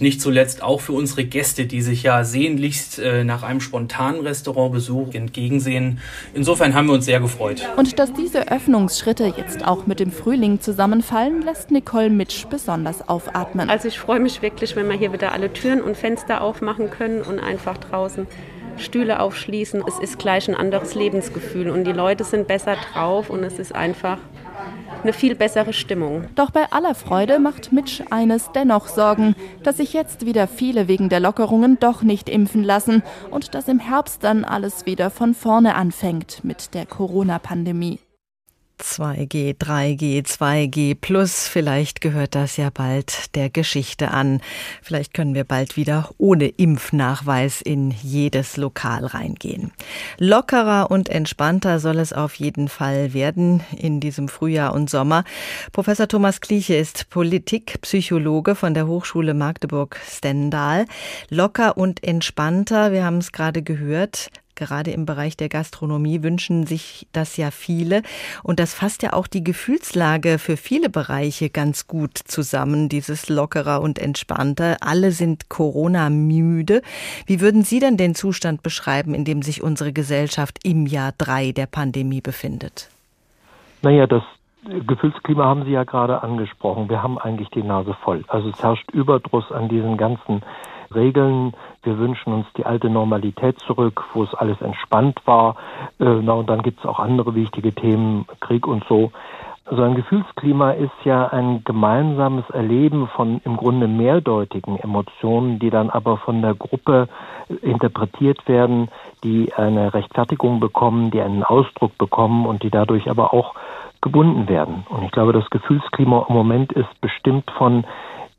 Nicht zuletzt auch für unsere Gäste, die sich ja sehnlichst äh, nach einem spontanen Restaurantbesuch entgegensehen. Insofern haben wir uns sehr gefreut. Und dass diese Öffnungsschritte jetzt auch mit dem Frühling zusammenfallen, lässt Nicole Mitsch besonders aufatmen. Also ich freue mich wirklich, wenn wir hier wieder alle Türen und Fenster aufmachen können und einfach draußen Stühle aufschließen. Es ist gleich ein anderes Lebensgefühl und die Leute sind besser drauf und es ist einfach eine viel bessere Stimmung. Doch bei aller Freude macht Mitch eines dennoch Sorgen, dass sich jetzt wieder viele wegen der Lockerungen doch nicht impfen lassen und dass im Herbst dann alles wieder von vorne anfängt mit der Corona-Pandemie. 2G, 3G, 2G plus, vielleicht gehört das ja bald der Geschichte an. Vielleicht können wir bald wieder ohne Impfnachweis in jedes Lokal reingehen. Lockerer und entspannter soll es auf jeden Fall werden in diesem Frühjahr und Sommer. Professor Thomas Kliche ist Politikpsychologe von der Hochschule Magdeburg-Stendal. Locker und entspannter, wir haben es gerade gehört, Gerade im Bereich der Gastronomie wünschen sich das ja viele. Und das fasst ja auch die Gefühlslage für viele Bereiche ganz gut zusammen, dieses lockerer und entspannter. Alle sind Corona-müde. Wie würden Sie denn den Zustand beschreiben, in dem sich unsere Gesellschaft im Jahr drei der Pandemie befindet? Naja, das Gefühlsklima haben Sie ja gerade angesprochen. Wir haben eigentlich die Nase voll. Also es herrscht Überdruss an diesen ganzen Regeln. Wir wünschen uns die alte Normalität zurück, wo es alles entspannt war. Äh, na, und dann gibt es auch andere wichtige Themen, Krieg und so. So ein Gefühlsklima ist ja ein gemeinsames Erleben von im Grunde mehrdeutigen Emotionen, die dann aber von der Gruppe interpretiert werden, die eine Rechtfertigung bekommen, die einen Ausdruck bekommen und die dadurch aber auch gebunden werden. Und ich glaube, das Gefühlsklima im Moment ist bestimmt von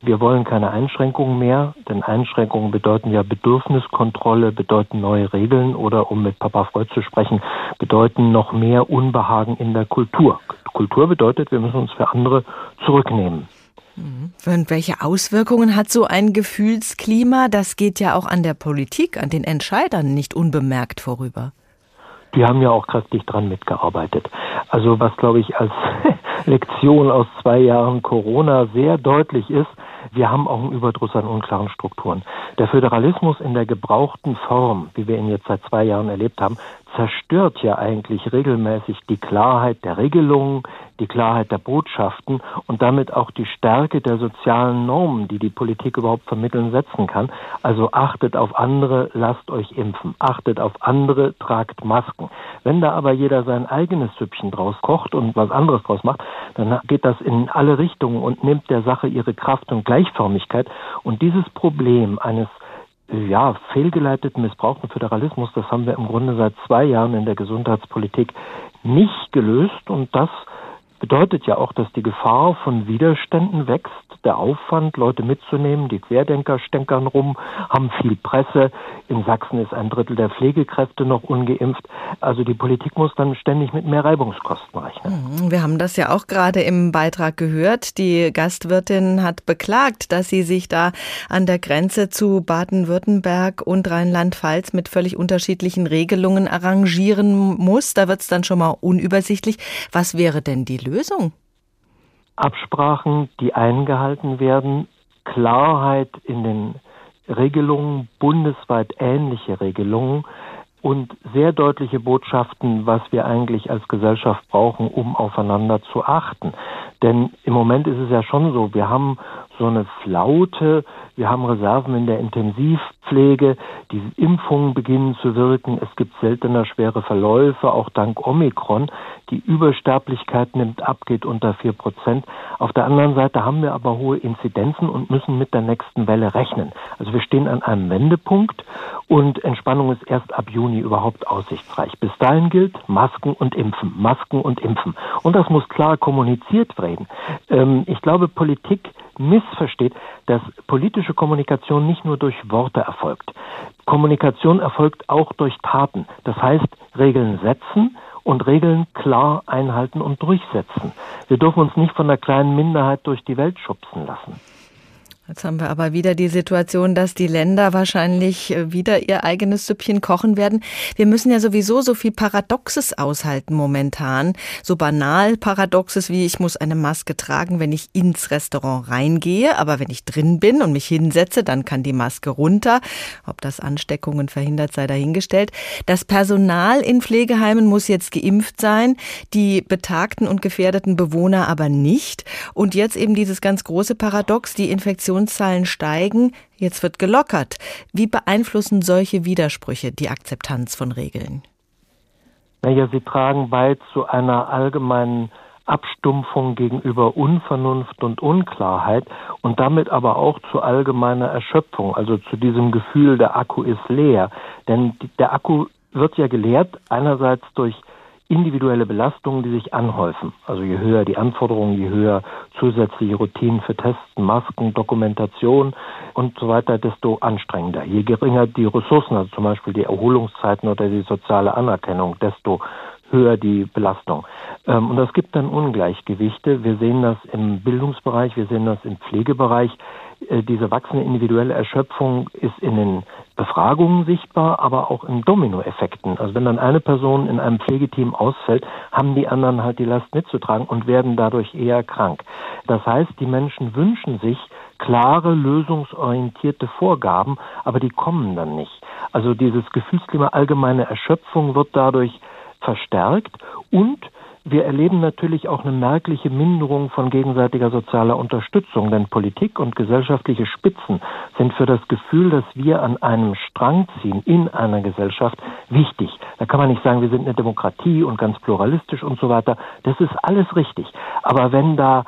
wir wollen keine Einschränkungen mehr, denn Einschränkungen bedeuten ja Bedürfniskontrolle, bedeuten neue Regeln oder, um mit Papa Freud zu sprechen, bedeuten noch mehr Unbehagen in der Kultur. Kultur bedeutet, wir müssen uns für andere zurücknehmen. Mhm. Und welche Auswirkungen hat so ein Gefühlsklima? Das geht ja auch an der Politik, an den Entscheidern nicht unbemerkt vorüber. Die haben ja auch kräftig dran mitgearbeitet. Also was, glaube ich, als Lektion aus zwei Jahren Corona sehr deutlich ist, wir haben auch einen Überdruss an unklaren Strukturen. Der Föderalismus in der gebrauchten Form, wie wir ihn jetzt seit zwei Jahren erlebt haben, zerstört ja eigentlich regelmäßig die Klarheit der Regelungen, die Klarheit der Botschaften und damit auch die Stärke der sozialen Normen, die die Politik überhaupt vermitteln setzen kann. Also achtet auf andere, lasst euch impfen. Achtet auf andere, tragt Masken. Wenn da aber jeder sein eigenes Süppchen draus kocht und was anderes draus macht, dann geht das in alle Richtungen und nimmt der Sache ihre Kraft und Gleichförmigkeit. Und dieses Problem eines ja, fehlgeleiteten, missbrauchten Föderalismus, das haben wir im Grunde seit zwei Jahren in der Gesundheitspolitik nicht gelöst. Und das bedeutet ja auch, dass die Gefahr von Widerständen wächst, der Aufwand, Leute mitzunehmen. Die Querdenker stänkern rum, haben viel Presse. In Sachsen ist ein Drittel der Pflegekräfte noch ungeimpft. Also die Politik muss dann ständig mit mehr Reibungskosten rechnen. Mhm, wir haben das ja auch gerade im Beitrag gehört. Die Gastwirtin hat beklagt, dass sie sich da an der Grenze zu Baden-Württemberg und Rheinland-Pfalz mit völlig unterschiedlichen Regelungen arrangieren muss. Da wird es dann schon mal unübersichtlich. Was wäre denn die Lösung? Lösung? Absprachen, die eingehalten werden, Klarheit in den Regelungen, bundesweit ähnliche Regelungen und sehr deutliche Botschaften, was wir eigentlich als Gesellschaft brauchen, um aufeinander zu achten. Denn im Moment ist es ja schon so, wir haben so eine Flaute, wir haben Reserven in der Intensivpflege, die Impfungen beginnen zu wirken, es gibt seltener schwere Verläufe, auch dank Omikron. Die Übersterblichkeit nimmt ab, geht unter vier Prozent. Auf der anderen Seite haben wir aber hohe Inzidenzen und müssen mit der nächsten Welle rechnen. Also wir stehen an einem Wendepunkt und Entspannung ist erst ab Juni überhaupt aussichtsreich. Bis dahin gilt Masken und Impfen, Masken und Impfen. Und das muss klar kommuniziert werden. Ähm, ich glaube, Politik missversteht, dass politische Kommunikation nicht nur durch Worte erfolgt. Kommunikation erfolgt auch durch Taten. Das heißt, Regeln setzen und Regeln klar einhalten und durchsetzen. Wir dürfen uns nicht von der kleinen Minderheit durch die Welt schubsen lassen. Jetzt haben wir aber wieder die Situation, dass die Länder wahrscheinlich äh, wieder ihr eigenes Süppchen kochen werden. Wir müssen ja sowieso so viel Paradoxes aushalten momentan. So banal Paradoxes wie ich muss eine Maske tragen, wenn ich ins Restaurant reingehe, aber wenn ich drin bin und mich hinsetze, dann kann die Maske runter. Ob das Ansteckungen verhindert, sei dahingestellt. Das Personal in Pflegeheimen muss jetzt geimpft sein, die betagten und gefährdeten Bewohner aber nicht. Und jetzt eben dieses ganz große Paradox, die Infektion Infektionszahlen steigen, jetzt wird gelockert. Wie beeinflussen solche Widersprüche die Akzeptanz von Regeln? Naja, sie tragen bei zu einer allgemeinen Abstumpfung gegenüber Unvernunft und Unklarheit und damit aber auch zu allgemeiner Erschöpfung, also zu diesem Gefühl, der Akku ist leer. Denn der Akku wird ja geleert einerseits durch individuelle Belastungen, die sich anhäufen. Also je höher die Anforderungen, je höher zusätzliche Routinen für Testen, Masken, Dokumentation und so weiter, desto anstrengender. Je geringer die Ressourcen, also zum Beispiel die Erholungszeiten oder die soziale Anerkennung, desto höher die Belastung. Ähm, und es gibt dann Ungleichgewichte. Wir sehen das im Bildungsbereich, wir sehen das im Pflegebereich. Äh, diese wachsende individuelle Erschöpfung ist in den Befragungen sichtbar, aber auch in Dominoeffekten. Also wenn dann eine Person in einem Pflegeteam ausfällt, haben die anderen halt die Last mitzutragen und werden dadurch eher krank. Das heißt, die Menschen wünschen sich klare, lösungsorientierte Vorgaben, aber die kommen dann nicht. Also dieses Gefühlsklima allgemeine Erschöpfung wird dadurch verstärkt und wir erleben natürlich auch eine merkliche Minderung von gegenseitiger sozialer Unterstützung, denn Politik und gesellschaftliche Spitzen sind für das Gefühl, dass wir an einem Strang ziehen in einer Gesellschaft wichtig. Da kann man nicht sagen, wir sind eine Demokratie und ganz pluralistisch und so weiter. Das ist alles richtig. Aber wenn da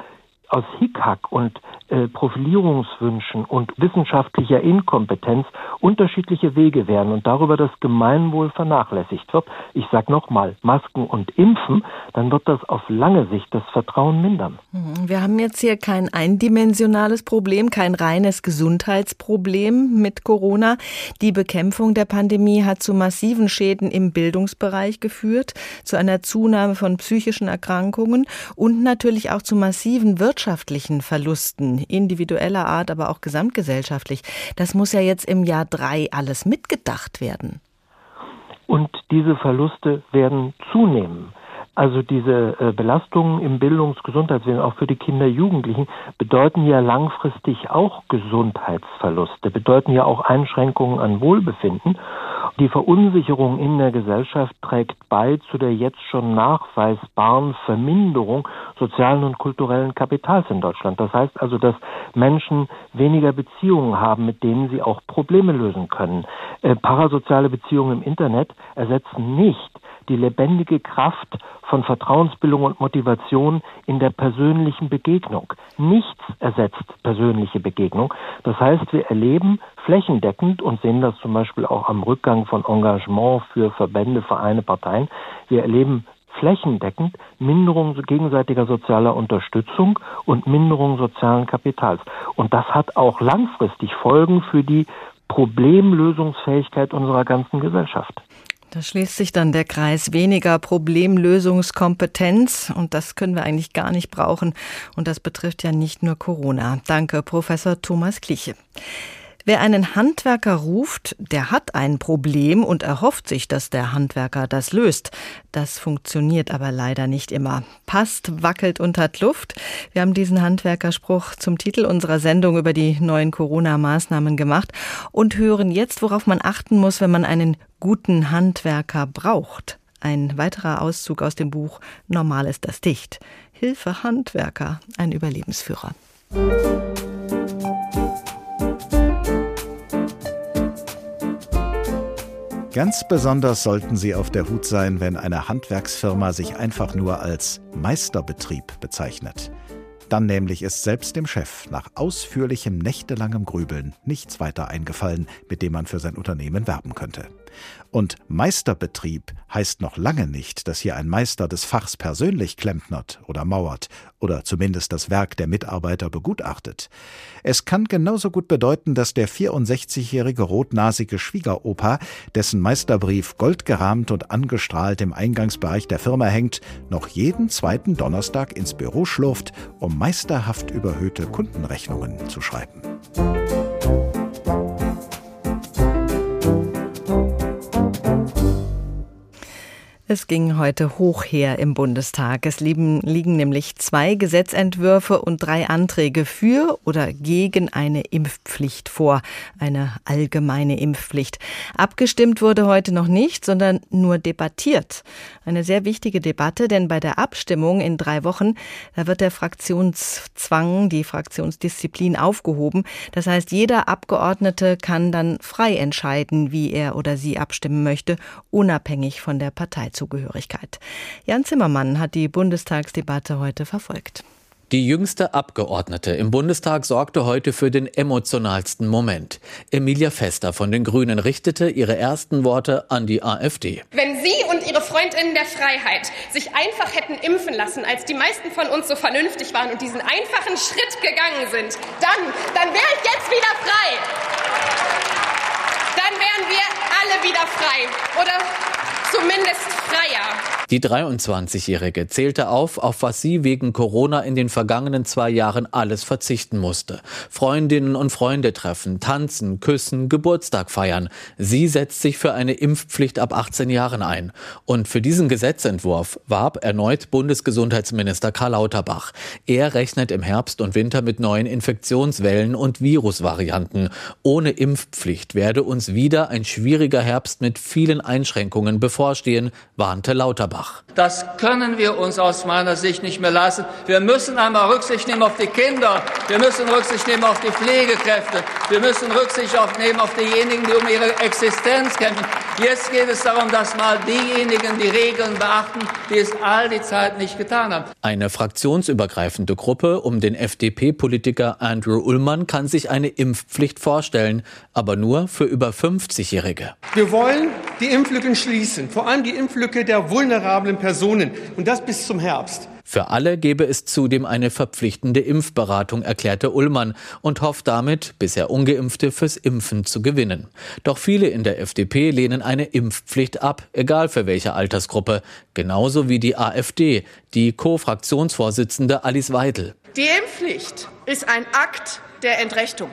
aus Hickhack und äh, Profilierungswünschen und wissenschaftlicher Inkompetenz unterschiedliche Wege wären und darüber das Gemeinwohl vernachlässigt wird, ich sage nochmal, Masken und Impfen, dann wird das auf lange Sicht das Vertrauen mindern. Mhm. Wir haben jetzt hier kein eindimensionales Problem, kein reines Gesundheitsproblem mit Corona. Die Bekämpfung der Pandemie hat zu massiven Schäden im Bildungsbereich geführt, zu einer Zunahme von psychischen Erkrankungen und natürlich auch zu massiven Wirtschaftsproblemen wirtschaftlichen Verlusten individueller Art, aber auch gesamtgesellschaftlich. Das muss ja jetzt im Jahr drei alles mitgedacht werden. Und diese Verluste werden zunehmen. Also diese äh, Belastungen im Bildungs-, Gesundheitswesen, auch für die Kinder, Jugendlichen, bedeuten ja langfristig auch Gesundheitsverluste, bedeuten ja auch Einschränkungen an Wohlbefinden. Die Verunsicherung in der Gesellschaft trägt bei zu der jetzt schon nachweisbaren Verminderung sozialen und kulturellen Kapitals in Deutschland. Das heißt also, dass Menschen weniger Beziehungen haben, mit denen sie auch Probleme lösen können. Äh, parasoziale Beziehungen im Internet ersetzen nicht die lebendige Kraft von Vertrauensbildung und Motivation in der persönlichen Begegnung. Nichts ersetzt persönliche Begegnung. Das heißt, wir erleben flächendeckend und sehen das zum Beispiel auch am Rückgang von Engagement für Verbände, Vereine, Parteien. Wir erleben flächendeckend Minderung gegenseitiger sozialer Unterstützung und Minderung sozialen Kapitals. Und das hat auch langfristig Folgen für die Problemlösungsfähigkeit unserer ganzen Gesellschaft. Da schließt sich dann der Kreis weniger Problemlösungskompetenz und das können wir eigentlich gar nicht brauchen und das betrifft ja nicht nur Corona. Danke, Professor Thomas Kliche. Wer einen Handwerker ruft, der hat ein Problem und erhofft sich, dass der Handwerker das löst. Das funktioniert aber leider nicht immer. Passt, wackelt und hat Luft. Wir haben diesen Handwerkerspruch zum Titel unserer Sendung über die neuen Corona-Maßnahmen gemacht und hören jetzt, worauf man achten muss, wenn man einen guten Handwerker braucht. Ein weiterer Auszug aus dem Buch Normal ist das dicht. Hilfe Handwerker, ein Überlebensführer. Ganz besonders sollten Sie auf der Hut sein, wenn eine Handwerksfirma sich einfach nur als Meisterbetrieb bezeichnet. Dann nämlich ist selbst dem Chef nach ausführlichem nächtelangem Grübeln nichts weiter eingefallen, mit dem man für sein Unternehmen werben könnte. Und Meisterbetrieb heißt noch lange nicht, dass hier ein Meister des Fachs persönlich klempnert oder mauert oder zumindest das Werk der Mitarbeiter begutachtet. Es kann genauso gut bedeuten, dass der 64-jährige rotnasige Schwiegeropa, dessen Meisterbrief goldgerahmt und angestrahlt im Eingangsbereich der Firma hängt, noch jeden zweiten Donnerstag ins Büro schlurft, um meisterhaft überhöhte Kundenrechnungen zu schreiben. Es ging heute hoch her im Bundestag. Es liegen, liegen, nämlich zwei Gesetzentwürfe und drei Anträge für oder gegen eine Impfpflicht vor, eine allgemeine Impfpflicht. Abgestimmt wurde heute noch nicht, sondern nur debattiert. Eine sehr wichtige Debatte, denn bei der Abstimmung in drei Wochen, da wird der Fraktionszwang, die Fraktionsdisziplin aufgehoben. Das heißt, jeder Abgeordnete kann dann frei entscheiden, wie er oder sie abstimmen möchte, unabhängig von der Partei. Zugehörigkeit. Jan Zimmermann hat die Bundestagsdebatte heute verfolgt. Die jüngste Abgeordnete im Bundestag sorgte heute für den emotionalsten Moment. Emilia Fester von den Grünen richtete ihre ersten Worte an die AfD. Wenn Sie und Ihre Freundinnen der Freiheit sich einfach hätten impfen lassen, als die meisten von uns so vernünftig waren und diesen einfachen Schritt gegangen sind, dann, dann wäre ich jetzt wieder frei. Dann wären wir alle wieder frei. Oder zumindest freier. Die 23-Jährige zählte auf, auf was sie wegen Corona in den vergangenen zwei Jahren alles verzichten musste. Freundinnen und Freunde treffen, tanzen, küssen, Geburtstag feiern. Sie setzt sich für eine Impfpflicht ab 18 Jahren ein. Und für diesen Gesetzentwurf warb erneut Bundesgesundheitsminister Karl Lauterbach. Er rechnet im Herbst und Winter mit neuen Infektionswellen und Virusvarianten. Ohne Impfpflicht werde uns wieder ein schwieriger Herbst mit vielen Einschränkungen bevorstehen, warnte Lauterbach. Das können wir uns aus meiner Sicht nicht mehr lassen. Wir müssen einmal Rücksicht nehmen auf die Kinder. Wir müssen Rücksicht nehmen auf die Pflegekräfte. Wir müssen Rücksicht nehmen auf diejenigen, die um ihre Existenz kämpfen. Jetzt geht es darum, dass mal diejenigen die Regeln beachten, die es all die Zeit nicht getan haben. Eine fraktionsübergreifende Gruppe um den FDP-Politiker Andrew Ullmann kann sich eine Impfpflicht vorstellen, aber nur für über 50-Jährige. Wir wollen die Impflücken schließen, vor allem die Impflücke der vulnerablen Personen und das bis zum Herbst. Für alle gebe es zudem eine verpflichtende Impfberatung, erklärte Ullmann und hofft damit, bisher ungeimpfte fürs Impfen zu gewinnen. Doch viele in der FDP lehnen eine Impfpflicht ab, egal für welche Altersgruppe, genauso wie die AfD, die Co-Fraktionsvorsitzende Alice Weidel. Die Impfpflicht ist ein Akt der Entrechtung.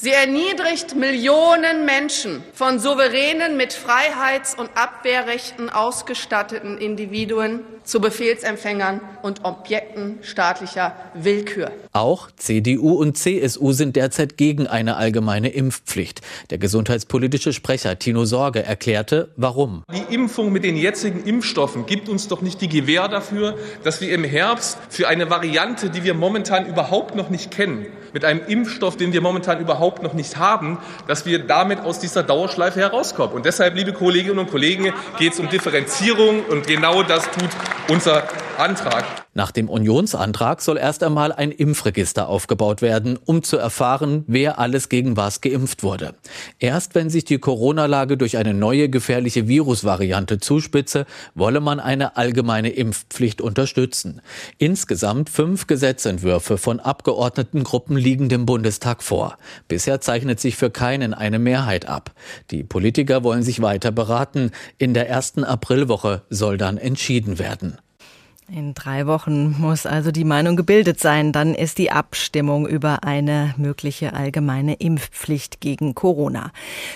Sie erniedrigt Millionen Menschen von souveränen, mit Freiheits- und Abwehrrechten ausgestatteten Individuen zu Befehlsempfängern und Objekten staatlicher Willkür. Auch CDU und CSU sind derzeit gegen eine allgemeine Impfpflicht. Der gesundheitspolitische Sprecher Tino Sorge erklärte, warum. Die Impfung mit den jetzigen Impfstoffen gibt uns doch nicht die Gewähr dafür, dass wir im Herbst für eine Variante, die wir momentan überhaupt noch nicht kennen, mit einem Impfstoff, den wir momentan überhaupt noch nicht haben, dass wir damit aus dieser Dauerschleife herauskommen. Und deshalb, liebe Kolleginnen und Kollegen, geht es um Differenzierung und genau das tut unser Antrag. Nach dem Unionsantrag soll erst einmal ein Impfregister aufgebaut werden, um zu erfahren, wer alles gegen was geimpft wurde. Erst wenn sich die Corona-Lage durch eine neue gefährliche Virusvariante zuspitze, wolle man eine allgemeine Impfpflicht unterstützen. Insgesamt fünf Gesetzentwürfe von Abgeordnetengruppen liegen dem Bundestag vor. Bisher zeichnet sich für keinen eine Mehrheit ab. Die Politiker wollen sich weiter beraten. In der ersten Aprilwoche soll dann entschieden werden. In drei Wochen muss also die Meinung gebildet sein. Dann ist die Abstimmung über eine mögliche allgemeine Impfpflicht gegen Corona.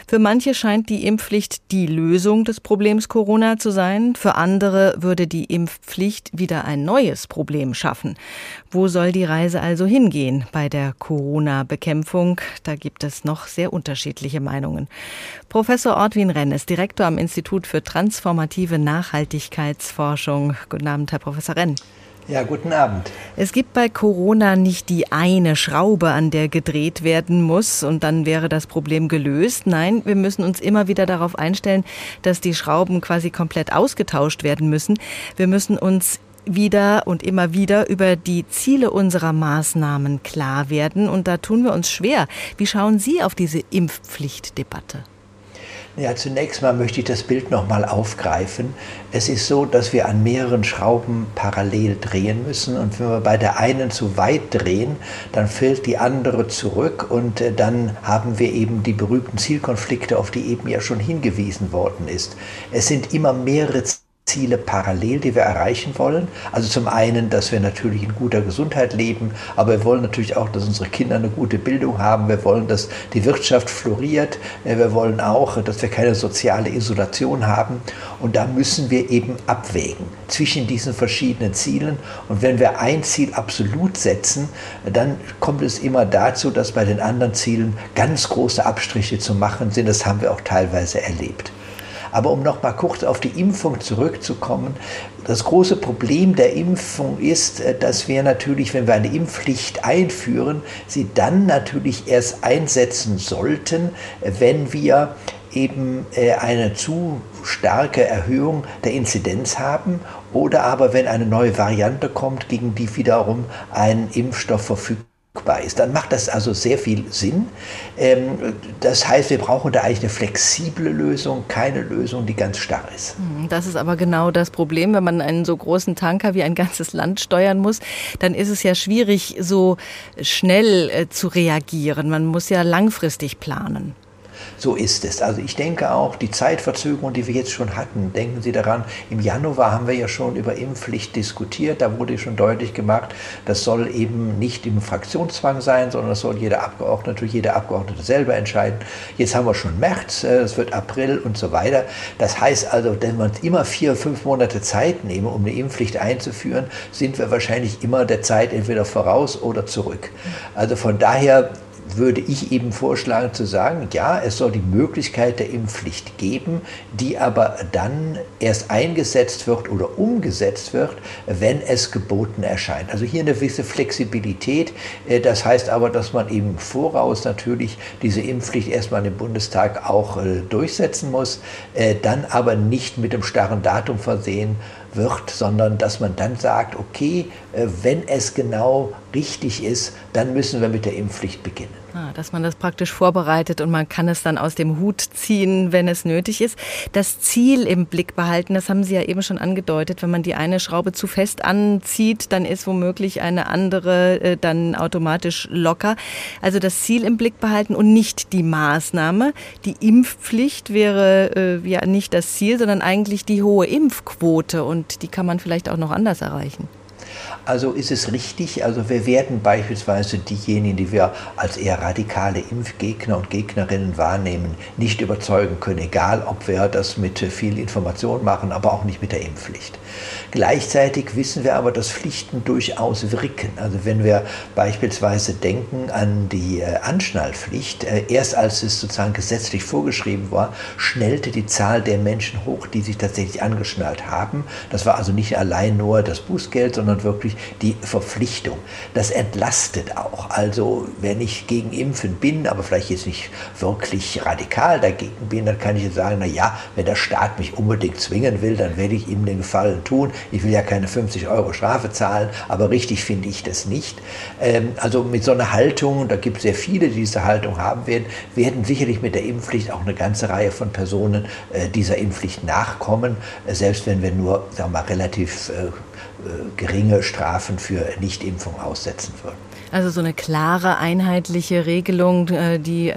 Für manche scheint die Impfpflicht die Lösung des Problems Corona zu sein. Für andere würde die Impfpflicht wieder ein neues Problem schaffen. Wo soll die Reise also hingehen bei der Corona-Bekämpfung? Da gibt es noch sehr unterschiedliche Meinungen. Professor Ortwin Renn ist Direktor am Institut für transformative Nachhaltigkeitsforschung. Guten Abend, Herr Professor Renn. Ja, guten Abend. Es gibt bei Corona nicht die eine Schraube, an der gedreht werden muss und dann wäre das Problem gelöst. Nein, wir müssen uns immer wieder darauf einstellen, dass die Schrauben quasi komplett ausgetauscht werden müssen. Wir müssen uns wieder und immer wieder über die Ziele unserer Maßnahmen klar werden. Und da tun wir uns schwer. Wie schauen Sie auf diese Impfpflichtdebatte? Ja, zunächst mal möchte ich das Bild nochmal aufgreifen. Es ist so, dass wir an mehreren Schrauben parallel drehen müssen und wenn wir bei der einen zu weit drehen, dann fällt die andere zurück und äh, dann haben wir eben die berühmten Zielkonflikte, auf die eben ja schon hingewiesen worden ist. Es sind immer mehrere Ziele parallel, die wir erreichen wollen. Also zum einen, dass wir natürlich in guter Gesundheit leben, aber wir wollen natürlich auch, dass unsere Kinder eine gute Bildung haben. Wir wollen, dass die Wirtschaft floriert. Äh, wir wollen auch, dass wir keine soziale Isolation haben. Und da müssen wir eben abwägen zwischen diesen verschiedenen Zielen. Und wenn wir ein Ziel absolut setzen, dann kommt es immer dazu, dass bei den anderen Zielen ganz große Abstriche zu machen sind. Das haben wir auch teilweise erlebt. Aber um noch mal kurz auf die Impfung zurückzukommen, das große Problem der Impfung ist, äh, dass wir natürlich, wenn wir eine Impfpflicht einführen, sie dann natürlich erst einsetzen sollten, wenn wir eben äh, eine zu starke Erhöhung der Inzidenz haben oder aber wenn eine neue Variante kommt, gegen die wiederum ein Impfstoff verfügbar ist, dann macht das also sehr viel Sinn. Ähm, das heißt, wir brauchen da eigentlich eine flexible Lösung, keine Lösung, die ganz starr ist. Hm, das ist aber genau das Problem, wenn man einen so großen Tanker wie ein ganzes Land steuern muss, dann ist es ja schwierig, so schnell äh, zu reagieren. Man muss ja langfristig planen. So ist es. Also ich denke auch, die Zeitverzögerung, die wir jetzt schon hatten, denken Sie daran, im Januar haben wir ja schon über Impfpflicht diskutiert. Da wurde schon deutlich gemacht, das soll eben nicht im Fraktionszwang sein, sondern das soll jeder Abgeordnete, jeder Abgeordnete selber entscheiden. Jetzt haben wir schon März, äh, es wird April und so weiter. Das heißt also, wenn wir uns immer vier, fünf Monate Zeit nehmen, um eine Impfpflicht einzuführen, sind wir wahrscheinlich immer der Zeit entweder voraus oder zurück. Also von daher würde ich eben vorschlagen zu sagen, ja, es soll die Möglichkeit der Impfpflicht geben, die aber dann erst eingesetzt wird oder umgesetzt wird, wenn es geboten erscheint. Also hier eine gewisse Flexibilität. Äh, das heißt aber, dass man eben voraus natürlich diese Impfpflicht erstmal im Bundestag auch äh, durchsetzen muss, äh, dann aber nicht mit dem starren Datum versehen wird, sondern dass man dann sagt, okay, wenn es genau richtig ist, dann müssen wir mit der Impfpflicht beginnen. Ah, dass man das praktisch vorbereitet und man kann es dann aus dem Hut ziehen, wenn es nötig ist. Das Ziel im Blick behalten, das haben Sie ja eben schon angedeutet. Wenn man die eine Schraube zu fest anzieht, dann ist womöglich eine andere äh, dann automatisch locker. Also das Ziel im Blick behalten und nicht die Maßnahme. Die Impfpflicht wäre äh, ja nicht das Ziel, sondern eigentlich die hohe Impfquote und die kann man vielleicht auch noch anders erreichen. Also ist es richtig, also wir werden beispielsweise diejenigen, die wir als eher radikale Impfgegner und Gegnerinnen wahrnehmen, nicht überzeugen können, egal ob wir das mit viel Information machen, aber auch nicht mit der Impfpflicht. Gleichzeitig wissen wir aber, dass Pflichten durchaus wirken. Also wenn wir beispielsweise denken an die äh, Anschnallpflicht, äh, erst als es sozusagen gesetzlich vorgeschrieben war, schnellte die Zahl der Menschen hoch, die sich tatsächlich angeschnallt haben. Das war also nicht allein nur das Bußgeld, sondern wirklich die Verpflichtung. Das entlastet auch. Also wenn ich gegen Impfen bin, aber vielleicht jetzt nicht wirklich radikal dagegen bin, dann kann ich jetzt sagen, na ja, wenn der Staat mich unbedingt zwingen will, dann werde ich ihm den Gefallen tun. Ich will ja keine 50 Euro Strafe zahlen, aber richtig finde ich das nicht. Ähm, also mit so einer Haltung, da gibt es sehr viele, die diese Haltung haben werden, werden sicherlich mit der Impfpflicht auch eine ganze Reihe von Personen äh, dieser Impfpflicht nachkommen, äh, selbst wenn wir nur sagen wir mal, relativ äh, geringe Strafen für Nichtimpfung aussetzen würden. Also so eine klare, einheitliche Regelung, die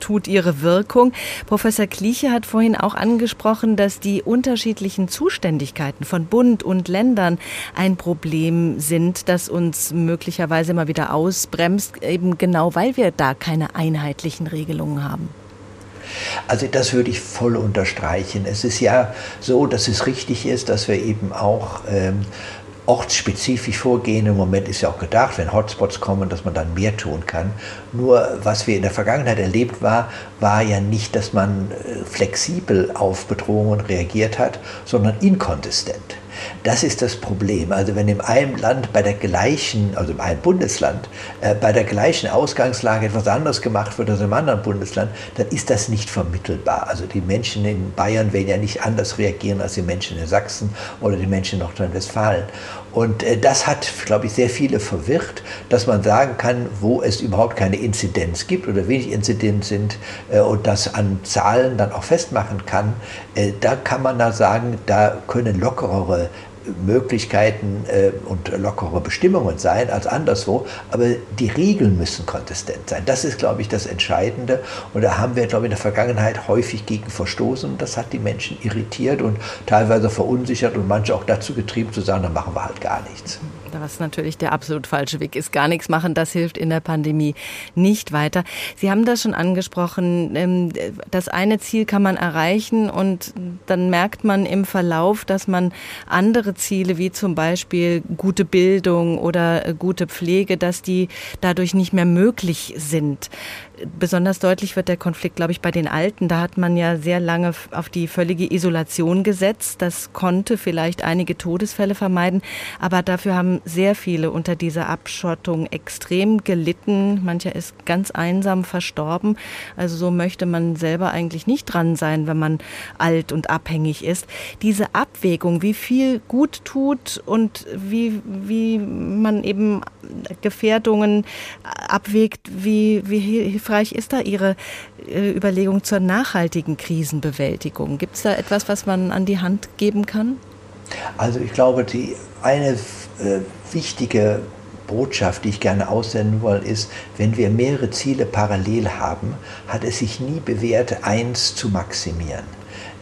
tut ihre Wirkung. Professor Kliche hat vorhin auch angesprochen, dass die unterschiedlichen Zuständigkeiten von Bund und Ländern ein Problem sind, das uns möglicherweise immer wieder ausbremst, eben genau weil wir da keine einheitlichen Regelungen haben. Also das würde ich voll unterstreichen. Es ist ja so, dass es richtig ist, dass wir eben auch ähm, ortsspezifisch vorgehen. Im Moment ist ja auch gedacht, wenn Hotspots kommen, dass man dann mehr tun kann. Nur was wir in der Vergangenheit erlebt war, war ja nicht, dass man äh, flexibel auf Bedrohungen reagiert hat, sondern inkonsistent. Das ist das Problem. Also wenn in einem Land bei der gleichen, also in einem Bundesland, äh, bei der gleichen Ausgangslage etwas anderes gemacht wird als im anderen Bundesland, dann ist das nicht vermittelbar. Also die Menschen in Bayern werden ja nicht anders reagieren als die Menschen in Sachsen oder die Menschen in Nordrhein-Westfalen. Und äh, das hat, glaube ich, sehr viele verwirrt, dass man sagen kann, wo es überhaupt keine Inzidenz gibt oder wenig Inzidenz sind äh, und das an Zahlen dann auch festmachen kann. Äh, da kann man da sagen, da können lockerere Möglichkeiten äh, und lockere Bestimmungen sein als anderswo, aber die Regeln müssen konsistent sein. Das ist, glaube ich, das Entscheidende. Und da haben wir, glaube ich, in der Vergangenheit häufig gegen verstoßen. Das hat die Menschen irritiert und teilweise verunsichert und manche auch dazu getrieben zu sagen, dann machen wir halt gar nichts was natürlich der absolut falsche Weg ist. Gar nichts machen, das hilft in der Pandemie nicht weiter. Sie haben das schon angesprochen. Ähm, das eine Ziel kann man erreichen und dann merkt man im Verlauf, dass man andere Ziele wie zum Beispiel gute Bildung oder äh, gute Pflege, dass die dadurch nicht mehr möglich sind. Besonders deutlich wird der Konflikt, glaube ich, bei den Alten. Da hat man ja sehr lange auf die völlige Isolation gesetzt. Das konnte vielleicht einige Todesfälle vermeiden. Aber dafür haben sehr viele unter dieser Abschottung extrem gelitten. Mancher ist ganz einsam verstorben. Also so möchte man selber eigentlich nicht dran sein, wenn man alt und abhängig ist. Diese Abwägung, wie viel gut tut und wie, wie man eben Gefährdungen abwägt, wie, wie hilfreich ist da Ihre äh, Überlegung zur nachhaltigen Krisenbewältigung? Gibt es da etwas, was man an die Hand geben kann? Also ich glaube, die eine äh, wichtige Botschaft, die ich gerne aussenden will, ist, wenn wir mehrere Ziele parallel haben, hat es sich nie bewährt, eins zu maximieren.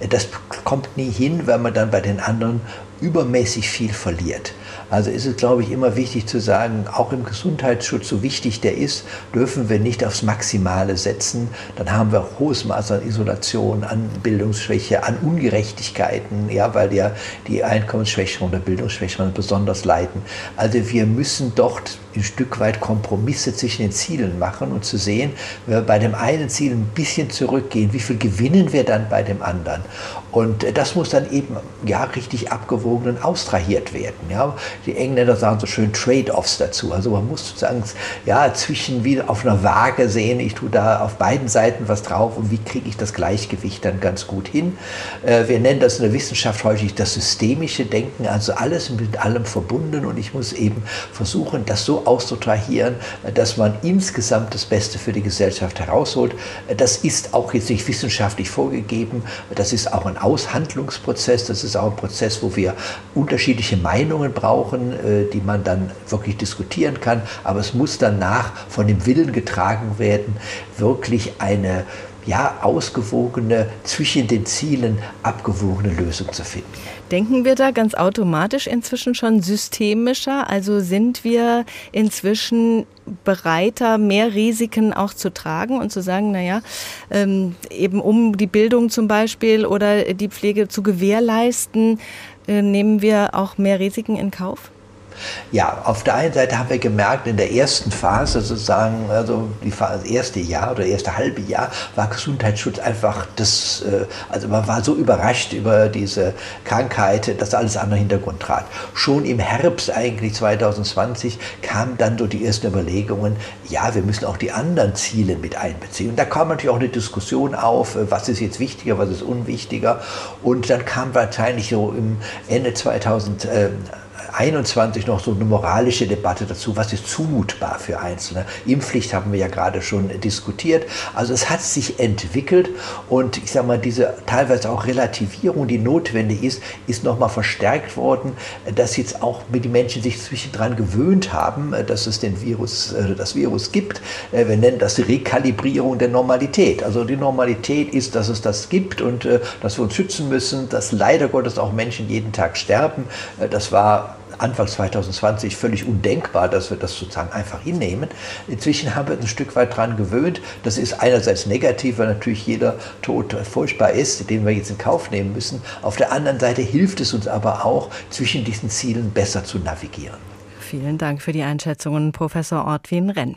Das kommt nie hin, weil man dann bei den anderen übermäßig viel verliert. Also ist es, glaube ich, immer wichtig zu sagen, auch im Gesundheitsschutz, so wichtig der ist, dürfen wir nicht aufs Maximale setzen. Dann haben wir hohes Maß an Isolation, an Bildungsschwäche, an Ungerechtigkeiten, ja, weil ja die Einkommensschwächeren oder Bildungsschwächeren besonders leiden. Also wir müssen dort ein Stück weit Kompromisse zwischen den Zielen machen und zu sehen, wenn wir bei dem einen Ziel ein bisschen zurückgehen, wie viel gewinnen wir dann bei dem anderen? Und das muss dann eben ja richtig abgewogen und austrahiert werden. Ja. Die Engländer sagen so schön Trade-offs dazu. Also man muss sozusagen ja, zwischen wie auf einer Waage sehen, ich tue da auf beiden Seiten was drauf und wie kriege ich das Gleichgewicht dann ganz gut hin. Äh, wir nennen das in der Wissenschaft häufig das systemische Denken, also alles mit allem verbunden und ich muss eben versuchen, das so auszutrahieren, dass man insgesamt das Beste für die Gesellschaft herausholt. Das ist auch jetzt nicht wissenschaftlich vorgegeben, das ist auch ein Aushandlungsprozess. Das ist auch ein Prozess, wo wir unterschiedliche Meinungen brauchen, äh, die man dann wirklich diskutieren kann. Aber es muss danach von dem Willen getragen werden, wirklich eine ja, ausgewogene, zwischen den Zielen abgewogene Lösung zu finden. Denken wir da ganz automatisch inzwischen schon systemischer? Also sind wir inzwischen bereiter, mehr Risiken auch zu tragen und zu sagen, naja, ähm, eben um die Bildung zum Beispiel oder die Pflege zu gewährleisten, äh, nehmen wir auch mehr Risiken in Kauf? Ja, auf der einen Seite haben wir gemerkt, in der ersten Phase sozusagen, also das erste Jahr oder erste halbe Jahr, war Gesundheitsschutz einfach das, äh, also man war so überrascht über diese Krankheit, dass alles andere Hintergrund trat. Schon im Herbst eigentlich 2020 kamen dann so die ersten Überlegungen, ja, wir müssen auch die anderen Ziele mit einbeziehen. Und da kam natürlich auch eine Diskussion auf, äh, was ist jetzt wichtiger, was ist unwichtiger. Und dann kam wahrscheinlich so im Ende 2000 21 noch so eine moralische Debatte dazu, was ist zumutbar für Einzelne. Impfpflicht haben wir ja gerade schon diskutiert. Also es hat sich entwickelt und ich sage mal, diese teilweise auch Relativierung, die notwendig ist, ist nochmal verstärkt worden, dass jetzt auch die Menschen sich zwischendran gewöhnt haben, dass es den Virus, äh, das Virus gibt. Äh, wir nennen das Rekalibrierung der Normalität. Also die Normalität ist, dass es das gibt und äh, dass wir uns schützen müssen, dass leider Gottes auch Menschen jeden Tag sterben. Das war Anfang 2020 völlig undenkbar, dass wir das sozusagen einfach hinnehmen. Inzwischen haben wir uns ein Stück weit daran gewöhnt. Das ist einerseits negativ, weil natürlich jeder Tod furchtbar ist, den wir jetzt in Kauf nehmen müssen. Auf der anderen Seite hilft es uns aber auch, zwischen diesen Zielen besser zu navigieren. Vielen Dank für die Einschätzungen, Professor Ortwin Renn.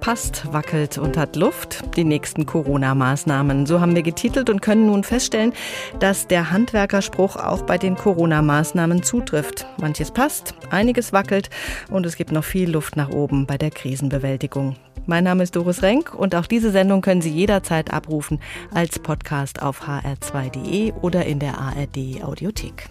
Passt, wackelt und hat Luft. Die nächsten Corona-Maßnahmen. So haben wir getitelt und können nun feststellen, dass der Handwerkerspruch auch bei den Corona-Maßnahmen zutrifft. Manches passt, einiges wackelt und es gibt noch viel Luft nach oben bei der Krisenbewältigung. Mein Name ist Doris Renk und auch diese Sendung können Sie jederzeit abrufen als Podcast auf hr2.de oder in der ARD Audiothek.